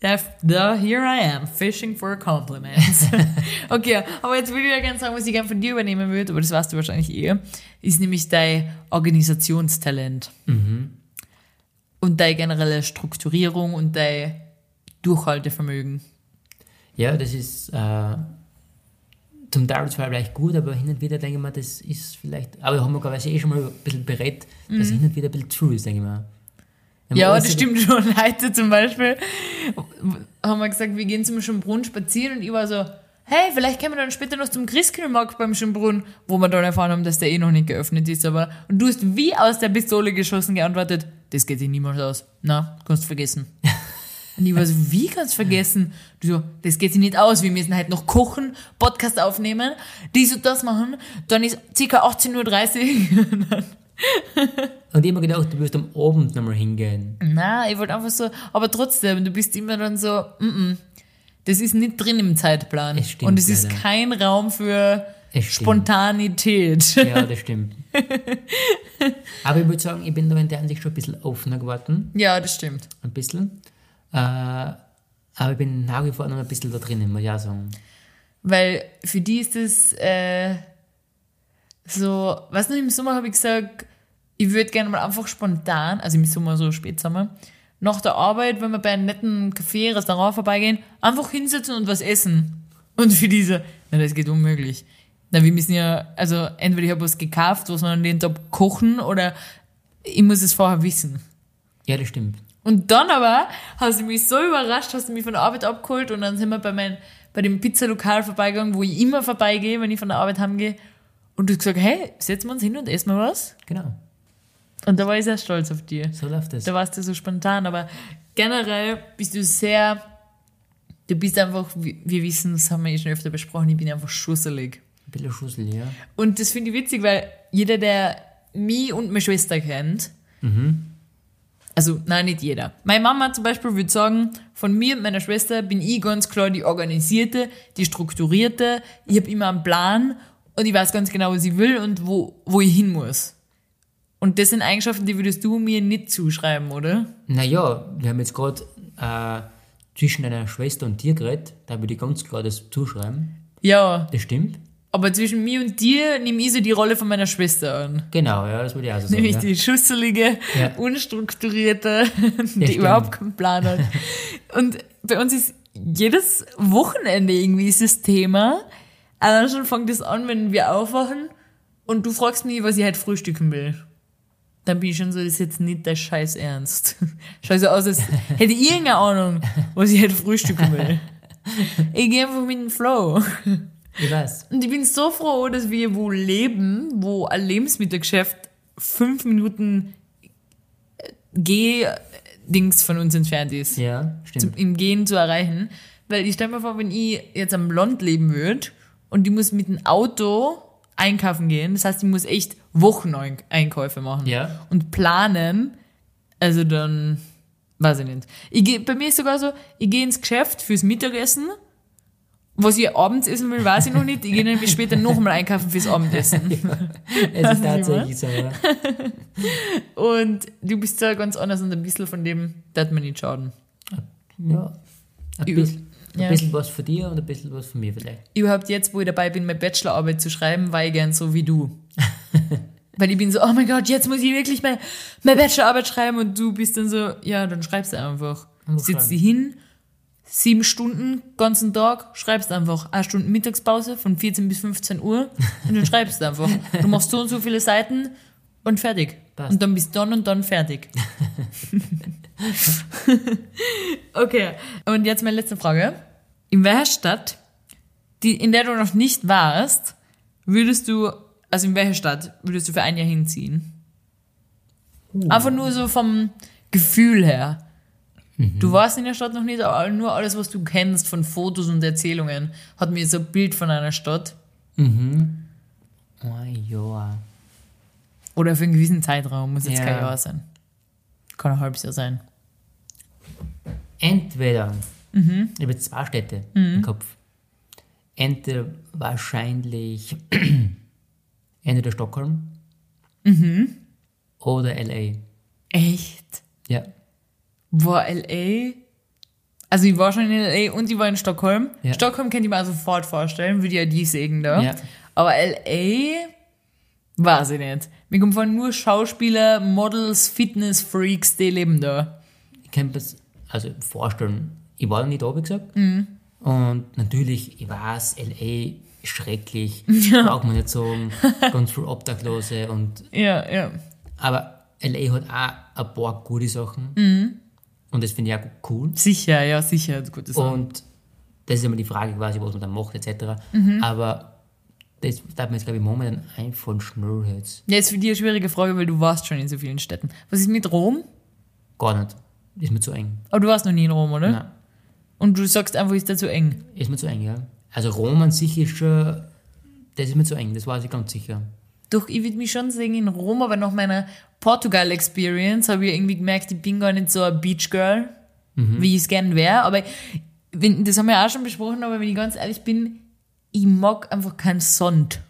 Ja, da, here I am, fishing for compliments. okay, aber jetzt würde ich ja gerne sagen, was ich gerne von dir übernehmen würde, aber das weißt du wahrscheinlich eh, ist nämlich dein Organisationstalent. Und deine generelle Strukturierung und dein Durchhaltevermögen. Ja, das ist äh, zum Teil zwar vielleicht gut, aber hin und wieder denke ich mir, das ist vielleicht, aber da haben wir ich eh schon mal ein bisschen berät, dass es hin und wieder ein bisschen true ist, denke ich man Ja, das stimmt schon. Heute zum Beispiel haben wir gesagt, wir gehen zum Schönbrunn spazieren und ich war so, hey, vielleicht können wir dann später noch zum Christkindlmarkt beim Schönbrunn, wo wir dann erfahren haben, dass der eh noch nicht geöffnet ist. Aber und du hast wie aus der Pistole geschossen geantwortet, das geht sich niemals aus. Na, kannst vergessen. Und ich war so, wie kannst du vergessen? Du so, das geht sich nicht aus. Wir müssen halt noch kochen, Podcast aufnehmen, dies und das machen. Dann ist ca. 18.30 Uhr. Und ich hab mir gedacht, du wirst am Abend nochmal hingehen. Na, ich wollte einfach so, aber trotzdem, du bist immer dann so, mm -mm, das ist nicht drin im Zeitplan. Es stimmt Und es ist kein Raum für. Spontanität. Ja, das stimmt. Aber ich würde sagen, ich bin da in der Ansicht schon ein bisschen offener geworden. Ja, das stimmt. Ein bisschen. Äh, aber ich bin nach wie vor noch ein bisschen da drinnen, muss ich auch sagen. Weil für die ist es äh, so, weißt du, im Sommer habe ich gesagt, ich würde gerne mal einfach spontan, also im Sommer so Spätsommer, nach der Arbeit, wenn wir bei einem netten Café, Restaurant vorbeigehen, einfach hinsetzen und was essen. Und für diese, na, das geht unmöglich. Na, wir müssen ja, also entweder ich habe was gekauft, was wir an den Tag kochen, oder ich muss es vorher wissen. Ja, das stimmt. Und dann aber hast du mich so überrascht, hast du mich von der Arbeit abgeholt und dann sind wir bei, mein, bei dem Pizzalokal vorbeigegangen, wo ich immer vorbeigehe, wenn ich von der Arbeit heimgehe. Und du hast gesagt, hey, setzen wir uns hin und essen wir was? Genau. Und da war ich sehr stolz auf dir. So läuft es. Da warst du so spontan, aber generell bist du sehr, du bist einfach, wir wissen, das haben wir eh schon öfter besprochen, ich bin einfach schusselig. Ein bisschen Schussel, ja. Und das finde ich witzig, weil jeder, der mich und meine Schwester kennt, also nein, nicht jeder. Meine Mama zum Beispiel würde sagen, von mir und meiner Schwester bin ich ganz klar die Organisierte, die Strukturierte. Ich habe immer einen Plan und ich weiß ganz genau, was ich will und wo, wo ich hin muss. Und das sind Eigenschaften, die würdest du mir nicht zuschreiben, oder? Naja, wir haben jetzt gerade äh, zwischen deiner Schwester und dir geredet. Da würde ich ganz klar das zuschreiben. Ja, Das stimmt. Aber zwischen mir und dir nehme ich so die Rolle von meiner Schwester an. Genau, ja, das würde ich auch so sagen. Nämlich ja. die schusselige, Ja. unstrukturierte, die stimmt. überhaupt keinen Plan hat. Und bei uns ist jedes Wochenende irgendwie ist das Thema. Allein schon fängt es an, wenn wir aufwachen und du fragst mich, was ich heute frühstücken will. Dann bin ich schon so, das ist jetzt nicht der Scheiß Ernst. So aus, als hätte ich irgendeine Ahnung, was ich heute frühstücken will. Ich gehe einfach mit dem Flow. Ich weiß. Und ich bin so froh, dass wir wo leben, wo ein Lebensmittelgeschäft fünf Minuten äh, Geh-Dings von uns entfernt ist, Ja, zum, stimmt. im Gehen zu erreichen. Weil ich stelle mir vor, wenn ich jetzt am Land leben würde und ich muss mit dem Auto einkaufen gehen, das heißt, ich muss echt Wocheneinkäufe machen Ja. und planen, also dann, weiß ich nicht. Ich geh, bei mir ist sogar so, ich gehe ins Geschäft fürs Mittagessen, was ich abends essen will, weiß ich noch nicht. Ich gehe nämlich später nochmal einkaufen fürs Abendessen. Es ist tatsächlich so, ja. Und du bist ja ganz anders und ein bisschen von dem darf man nicht schaden. ja. Ein, bisschen, ein ja. bisschen was für dir und ein bisschen was für mich vielleicht. Überhaupt jetzt, wo ich dabei bin, meine Bachelorarbeit zu schreiben, war ich gern so wie du. Weil ich bin so, oh mein Gott, jetzt muss ich wirklich meine, meine Bachelorarbeit schreiben und du bist dann so, ja, dann schreibst du einfach. Sitzt die hin, sieben Stunden, ganzen Tag, schreibst einfach. Eine Stunde Mittagspause von 14 bis 15 Uhr und dann schreibst du einfach. Du machst so und so viele Seiten und fertig. Passt. Und dann bist du dann und dann fertig. okay, und jetzt meine letzte Frage. In welcher Stadt, die, in der du noch nicht warst, würdest du, also in welcher Stadt würdest du für ein Jahr hinziehen? Einfach nur so vom Gefühl her. Du warst in der Stadt noch nicht, aber nur alles, was du kennst von Fotos und Erzählungen, hat mir so ein Bild von einer Stadt. Oh, ja. Oder für einen gewissen Zeitraum, muss jetzt Ja. kein Jahr sein. Kann ein halbes Jahr sein. Entweder, Mhm. ich habe jetzt zwei Städte im Kopf. Entweder wahrscheinlich entweder Stockholm Mhm. oder LA. Echt? Ja. Boah, L.A. Also ich war schon in L.A. und ich war in Stockholm. Ja. Stockholm kann ich mir sofort vorstellen, würde ja die sehen da. Ja. Aber L.A. weiß ich nicht. Mir kommen vor allem nur Schauspieler, Models, Fitness-Freaks, die leben da. Ich kann mir das also vorstellen, ich war noch nicht da, wie gesagt. Mhm. Und natürlich, ich weiß, LA ist schrecklich, braucht man nicht sagen, ganz viel Obdachlose und Ja, ja. aber LA hat auch ein paar gute Sachen. Mhm. Und das finde ich auch cool. Sicher, ja, sicher. Gutes Und das ist immer die Frage quasi, was man dann macht, etc. Mhm. Aber das darf mir jetzt, glaube ich, momentan einfallen schnell jetzt. Ja, ist für dich eine schwierige Frage, weil du warst schon in so vielen Städten. Was ist mit Rom? Gar nicht. Ist mir zu eng. Aber du warst noch nie in Rom, oder? Nein, Und du sagst einfach, ist da zu eng. ist mir zu eng, ja. Also Rom an sich ist schon, das ist mir zu eng, das weiß ich ganz sicher. Doch, ich würde mich schon sehen in Rom, aber nach meiner Portugal-Experience habe ich irgendwie gemerkt, ich bin gar nicht so ein Beach-Girl, wie ich es gern wäre. Aber wenn, das haben wir auch schon besprochen, aber wenn ich ganz ehrlich bin, ich mag einfach keinen Sand.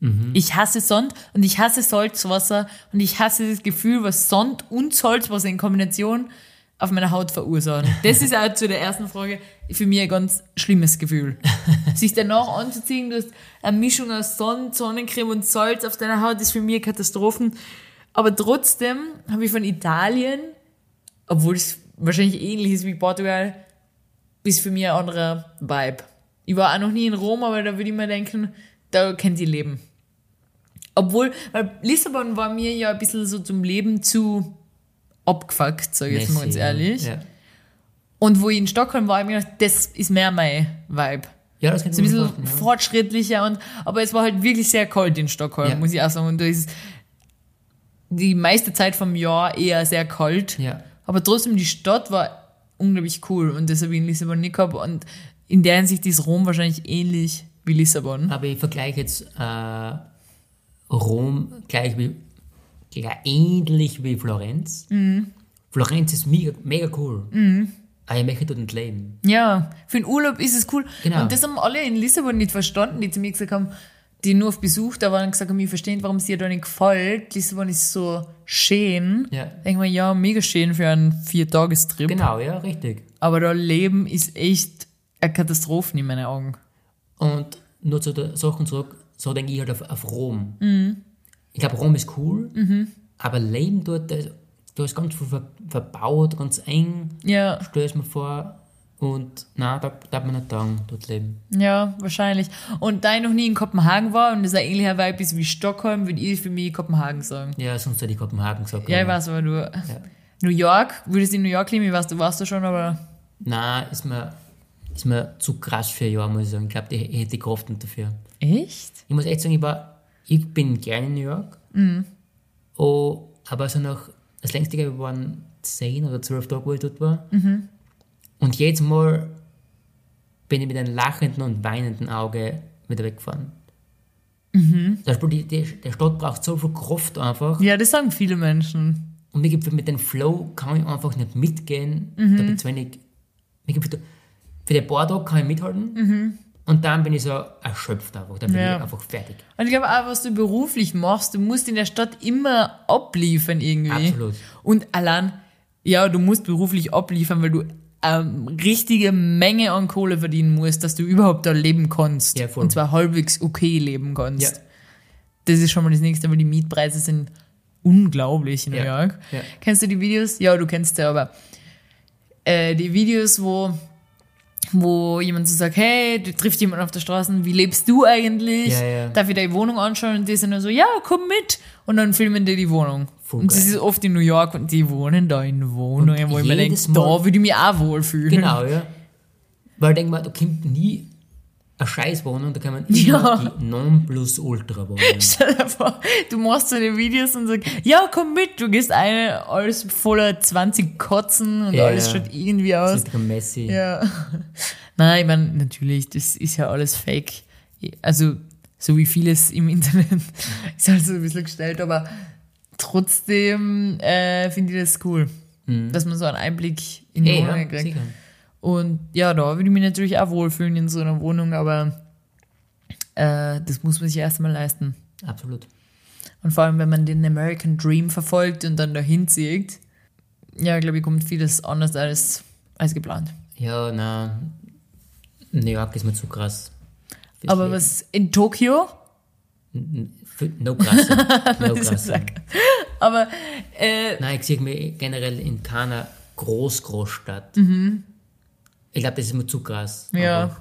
Mhm. Ich hasse Sand und ich hasse Salzwasser und ich hasse das Gefühl, was Sand und Salzwasser in Kombination auf meiner Haut verursachen. Das ist auch zu der ersten Frage für mich ein ganz schlimmes Gefühl. Sich danach anzuziehen, du hast eine Mischung aus Sand, Sonnencreme und Salz auf deiner Haut, ist für mich Katastrophen. Aber trotzdem habe ich von Italien, obwohl es wahrscheinlich ähnlich ist wie Portugal, ist für mich ein anderer Vibe. Ich war auch noch nie in Rom, aber da würde ich mir denken, da kennt ihr Leben. Obwohl, weil Lissabon war mir ja ein bisschen so zum Leben zu abgefuckt, sage ich jetzt mal ganz ehrlich. Ja, Und wo ich in Stockholm war, habe ich mir gedacht, das ist mehr mein Vibe. ja das kann So ein ich bisschen. Ja. fortschrittlicher und, aber es war halt wirklich sehr kalt in Stockholm, Ja. muss ich auch sagen. Und da ist die meiste Zeit vom Jahr eher sehr kalt. Ja. Aber trotzdem, die Stadt war unglaublich cool und das habe ich in Lissabon nicht gehabt. Und in der Hinsicht ist Rom wahrscheinlich ähnlich wie Lissabon. Aber ich vergleiche jetzt äh, Rom gleich wie gleich ähnlich wie Florenz. Mhm. Florenz ist mega, mega cool. Aber ich möchte dort nicht leben. Ja, für den Urlaub ist es cool. Genau. Und das haben alle in Lissabon nicht verstanden, die zu mir gesagt haben, die nur auf Besuch da waren und gesagt haben, ich verstehe warum es dir da nicht gefällt. Lissabon ist so schön. Ja. Denke mal, ja, mega schön für einen Vier-Tagestrip. Genau, ja, richtig. Aber da Leben ist echt eine Katastrophe in meinen Augen. Und nur zu der Sache zurück, so denke ich halt auf, auf Rom. Mhm. Ich glaube, Rom ist cool, aber Leben dort, da da ist ganz viel ver verbaut, ganz eng, Ja, stelle ich mir vor. Und nein, da darf man nicht sagen, dort leben. ja, wahrscheinlich. Und da ich noch nie in Kopenhagen war und das ein ähnlicher Vibe ist wie Stockholm, würde ich für mich Kopenhagen sagen. Ja, sonst hätte ich Kopenhagen gesagt. Ja, ich weiß, aber du. New York, würdest du in New York leben? Ich weiß, du warst da schon, aber. Nein, ist mir, ist mir zu krass für ein Jahr, muss ich sagen. Ich glaube, ich hätte die Kraft nicht dafür. Echt? Ich muss echt sagen, ich, war, ich bin gerne in New York. Oh, aber so nach, das längste glaube ich waren 10 oder 12 Tage, wo ich dort war. Und jedes Mal bin ich mit einem lachenden und weinenden Auge wieder weggefahren. Beispiel, die, die, der Stadt braucht so viel Kraft einfach. Ja, das sagen viele Menschen. Und mir gibt mit dem Flow kann ich einfach nicht mitgehen. Da bin ich zu wenig. Mir gibt für, für den paar Tage kann ich mithalten. Und dann bin ich so erschöpft einfach. Dann bin Ja. ich einfach fertig. Und ich glaube auch, was du beruflich machst, du musst in der Stadt immer abliefern irgendwie. Absolut. Und allein, ja, du musst beruflich abliefern, weil du eine richtige Menge an Kohle verdienen musst, dass du überhaupt da leben kannst. Ja, voll. Und zwar halbwegs okay leben kannst. Ja. Das ist schon mal das nächste, weil die Mietpreise sind unglaublich in New Ja. York. Kennst du die Videos? Ja, du kennst ja, aber äh, die Videos, wo wo jemand so sagt, hey, du triffst jemanden auf der Straße, wie lebst du eigentlich? Ja, ja. Darf ich deine Wohnung anschauen? Und die sind nur so, ja, komm mit. Und dann filmen die die Wohnung. Voll und das geil. ist oft in New York und die wohnen da in Wohnungen, Und wo ich mir denke, da würde ich mich auch wohlfühlen. Genau, ja. Weil ich denke mal, da kommt nie eine Scheißwohnung, da kann man Ja. die Non-Plus-Ultra-Wohnung. Stell dir vor, du machst so eine Videos und sagst, ja, komm mit, du gehst eine, alles voller 20 Kotzen und Ja, alles schaut irgendwie Das aus. ist ein Messi. Ja. Nein, ich meine, natürlich, das ist ja alles fake. Also, so wie vieles im Internet ist halt so ein bisschen gestellt, aber trotzdem äh, finde ich das cool, dass man so einen Einblick in die Wohnung ja, kriegt. sicher. Und ja, da würde ich mich natürlich auch wohlfühlen in so einer Wohnung, aber äh, das muss man sich erst mal leisten. Absolut. Und vor allem, wenn man den American Dream verfolgt und dann dahin zieht, ja, glaube ich, kommt vieles anders als, als geplant. Ja, na, New York ist mir zu krass. Fürs Aber Leben. was in Tokio, No krasser. No krasser. aber äh, Nein, ich sehe mich generell in keiner Groß-Großstadt. Ich glaube, das ist mir zu krass. Ja,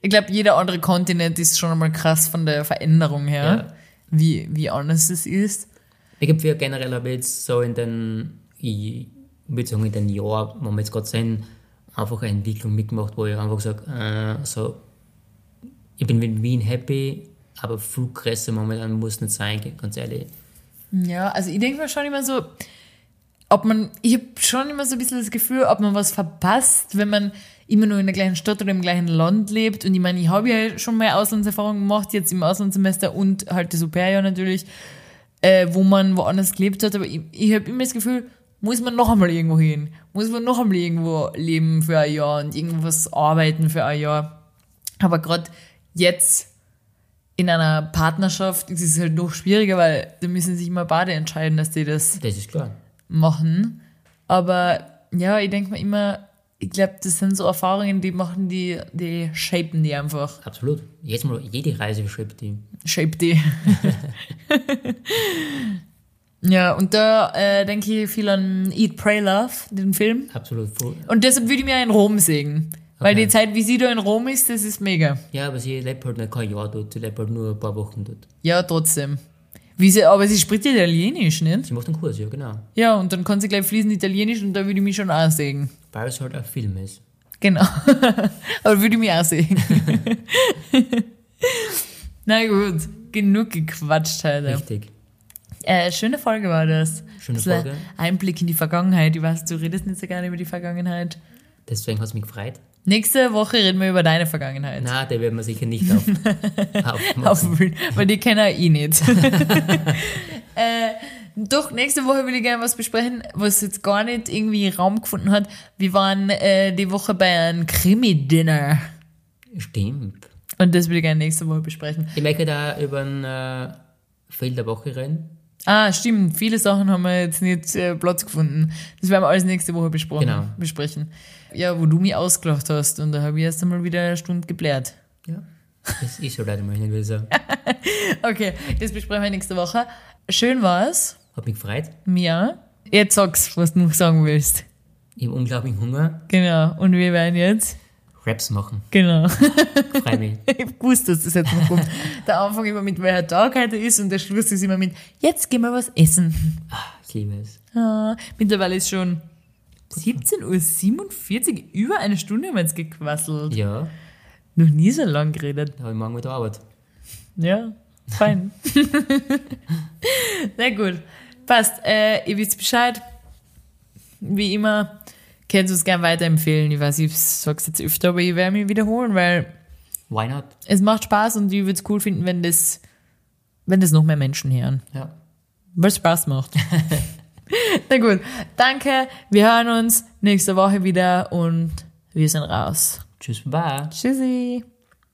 ich glaube, jeder andere Kontinent ist schon einmal krass von der Veränderung her, Ja. wie, wie anders es ist. Ich glaube, wir generell habe jetzt so in den, ich würde sagen, in den Jahren, wo wir jetzt gerade sind, einfach eine Entwicklung mitgemacht, wo ich einfach sage, äh, so, ich bin mit Wien happy, aber Fluggröße momentan muss nicht sein, ganz ehrlich. Ja, also ich denke mir schon immer so, ob man, ich habe schon immer so ein bisschen das Gefühl, ob man was verpasst, wenn man immer nur in der gleichen Stadt oder im gleichen Land lebt. Und ich meine, ich habe ja schon mal Auslandserfahrung gemacht, jetzt im Auslandssemester und halt das Au-pair-Jahr natürlich, äh, wo man woanders gelebt hat. Aber ich, ich habe immer das Gefühl, muss man noch einmal irgendwo hin? Muss man noch einmal irgendwo leben für ein Jahr und irgendwas arbeiten für ein Jahr? Aber gerade jetzt in einer Partnerschaft ist es halt noch schwieriger, weil da müssen sich immer beide entscheiden, dass die das Das ist klar. machen. Aber ja, ich denke mir immer, ich glaube, das sind so Erfahrungen, die machen die, die shapen die einfach. Absolut. Jetzt mal jede Reise beschreibt die. Shape die. ja, und da äh, denke ich viel an Eat, Pray, Love, den Film. Absolut. Und deshalb würde ich mir in Rom sehen. Weil Okay. die Zeit, wie sie da in Rom ist, das ist mega. Ja, aber sie lebt halt nicht kein Jahr dort, sie lebt halt nur ein paar Wochen dort. Ja, trotzdem. Wie sie, aber sie spricht Italienisch, nicht? Sie macht einen Kurs, ja, genau. Ja, und dann kann sie gleich fließend Italienisch und da würde ich mich schon auch sehen. Weil es halt ein Film ist. Genau. aber würde ich mich auch sehen. Na gut, genug gequatscht heute. Richtig. Äh, schöne Folge war das. Schöne das Folge. Einblick in die Vergangenheit. Ich weiß, du redest nicht so gerne über die Vergangenheit. Deswegen hat es mich gefreut. Nächste Woche reden wir über deine Vergangenheit. Na, der werden wir sicher nicht auf, aufmachen. Weil die kennen ich nicht. äh, doch, nächste Woche will ich gerne was besprechen, was jetzt gar nicht irgendwie Raum gefunden hat. Wir waren äh, die Woche bei einem Krimi-Dinner. Stimmt. Und das will ich gerne nächste Woche besprechen. Ich möchte da über einen äh, Fail der Woche reden. Ah, stimmt. Viele Sachen haben wir jetzt nicht äh, Platz gefunden. Das werden wir alles nächste Woche besprochen, Genau. besprechen. Ja, wo du mich ausgelacht hast und da habe ich erst einmal wieder eine Stunde geblärt. Ja. Das ist so leider mal nicht so. Okay, das besprechen wir nächste Woche. Schön war's. Hat mich gefreut. Mir. Jetzt sag's, was du noch sagen willst. Ich habe unglaublichen Hunger. Genau. Und wir werden jetzt. Raps machen. Genau. Freue mich. ich hab gewusst, dass das jetzt noch kommt. Der Anfang immer mit, welcher Tag heute ist und der Schluss ist immer mit, jetzt gehen wir was essen. Ich liebe es. Ah, mittlerweile ist schon 17.47 Uhr, über eine Stunde haben wir jetzt gequasselt. Ja, Noch nie so lang geredet. habe ich morgen wieder Arbeit. Ja, fein. Sehr gut. Passt. Äh, ihr wisst Bescheid. Wie immer, könnt ihr es gerne weiterempfehlen. Ich weiß, ich sag's jetzt öfter, aber ich werde mich wiederholen, weil Why not? es macht Spaß und ich würde es cool finden, wenn das, wenn das noch mehr Menschen hören. Ja. Weil es Spaß macht. Na gut. Danke. Wir hören uns nächste Woche wieder und wir sind raus. Tschüss, bye. Tschüssi.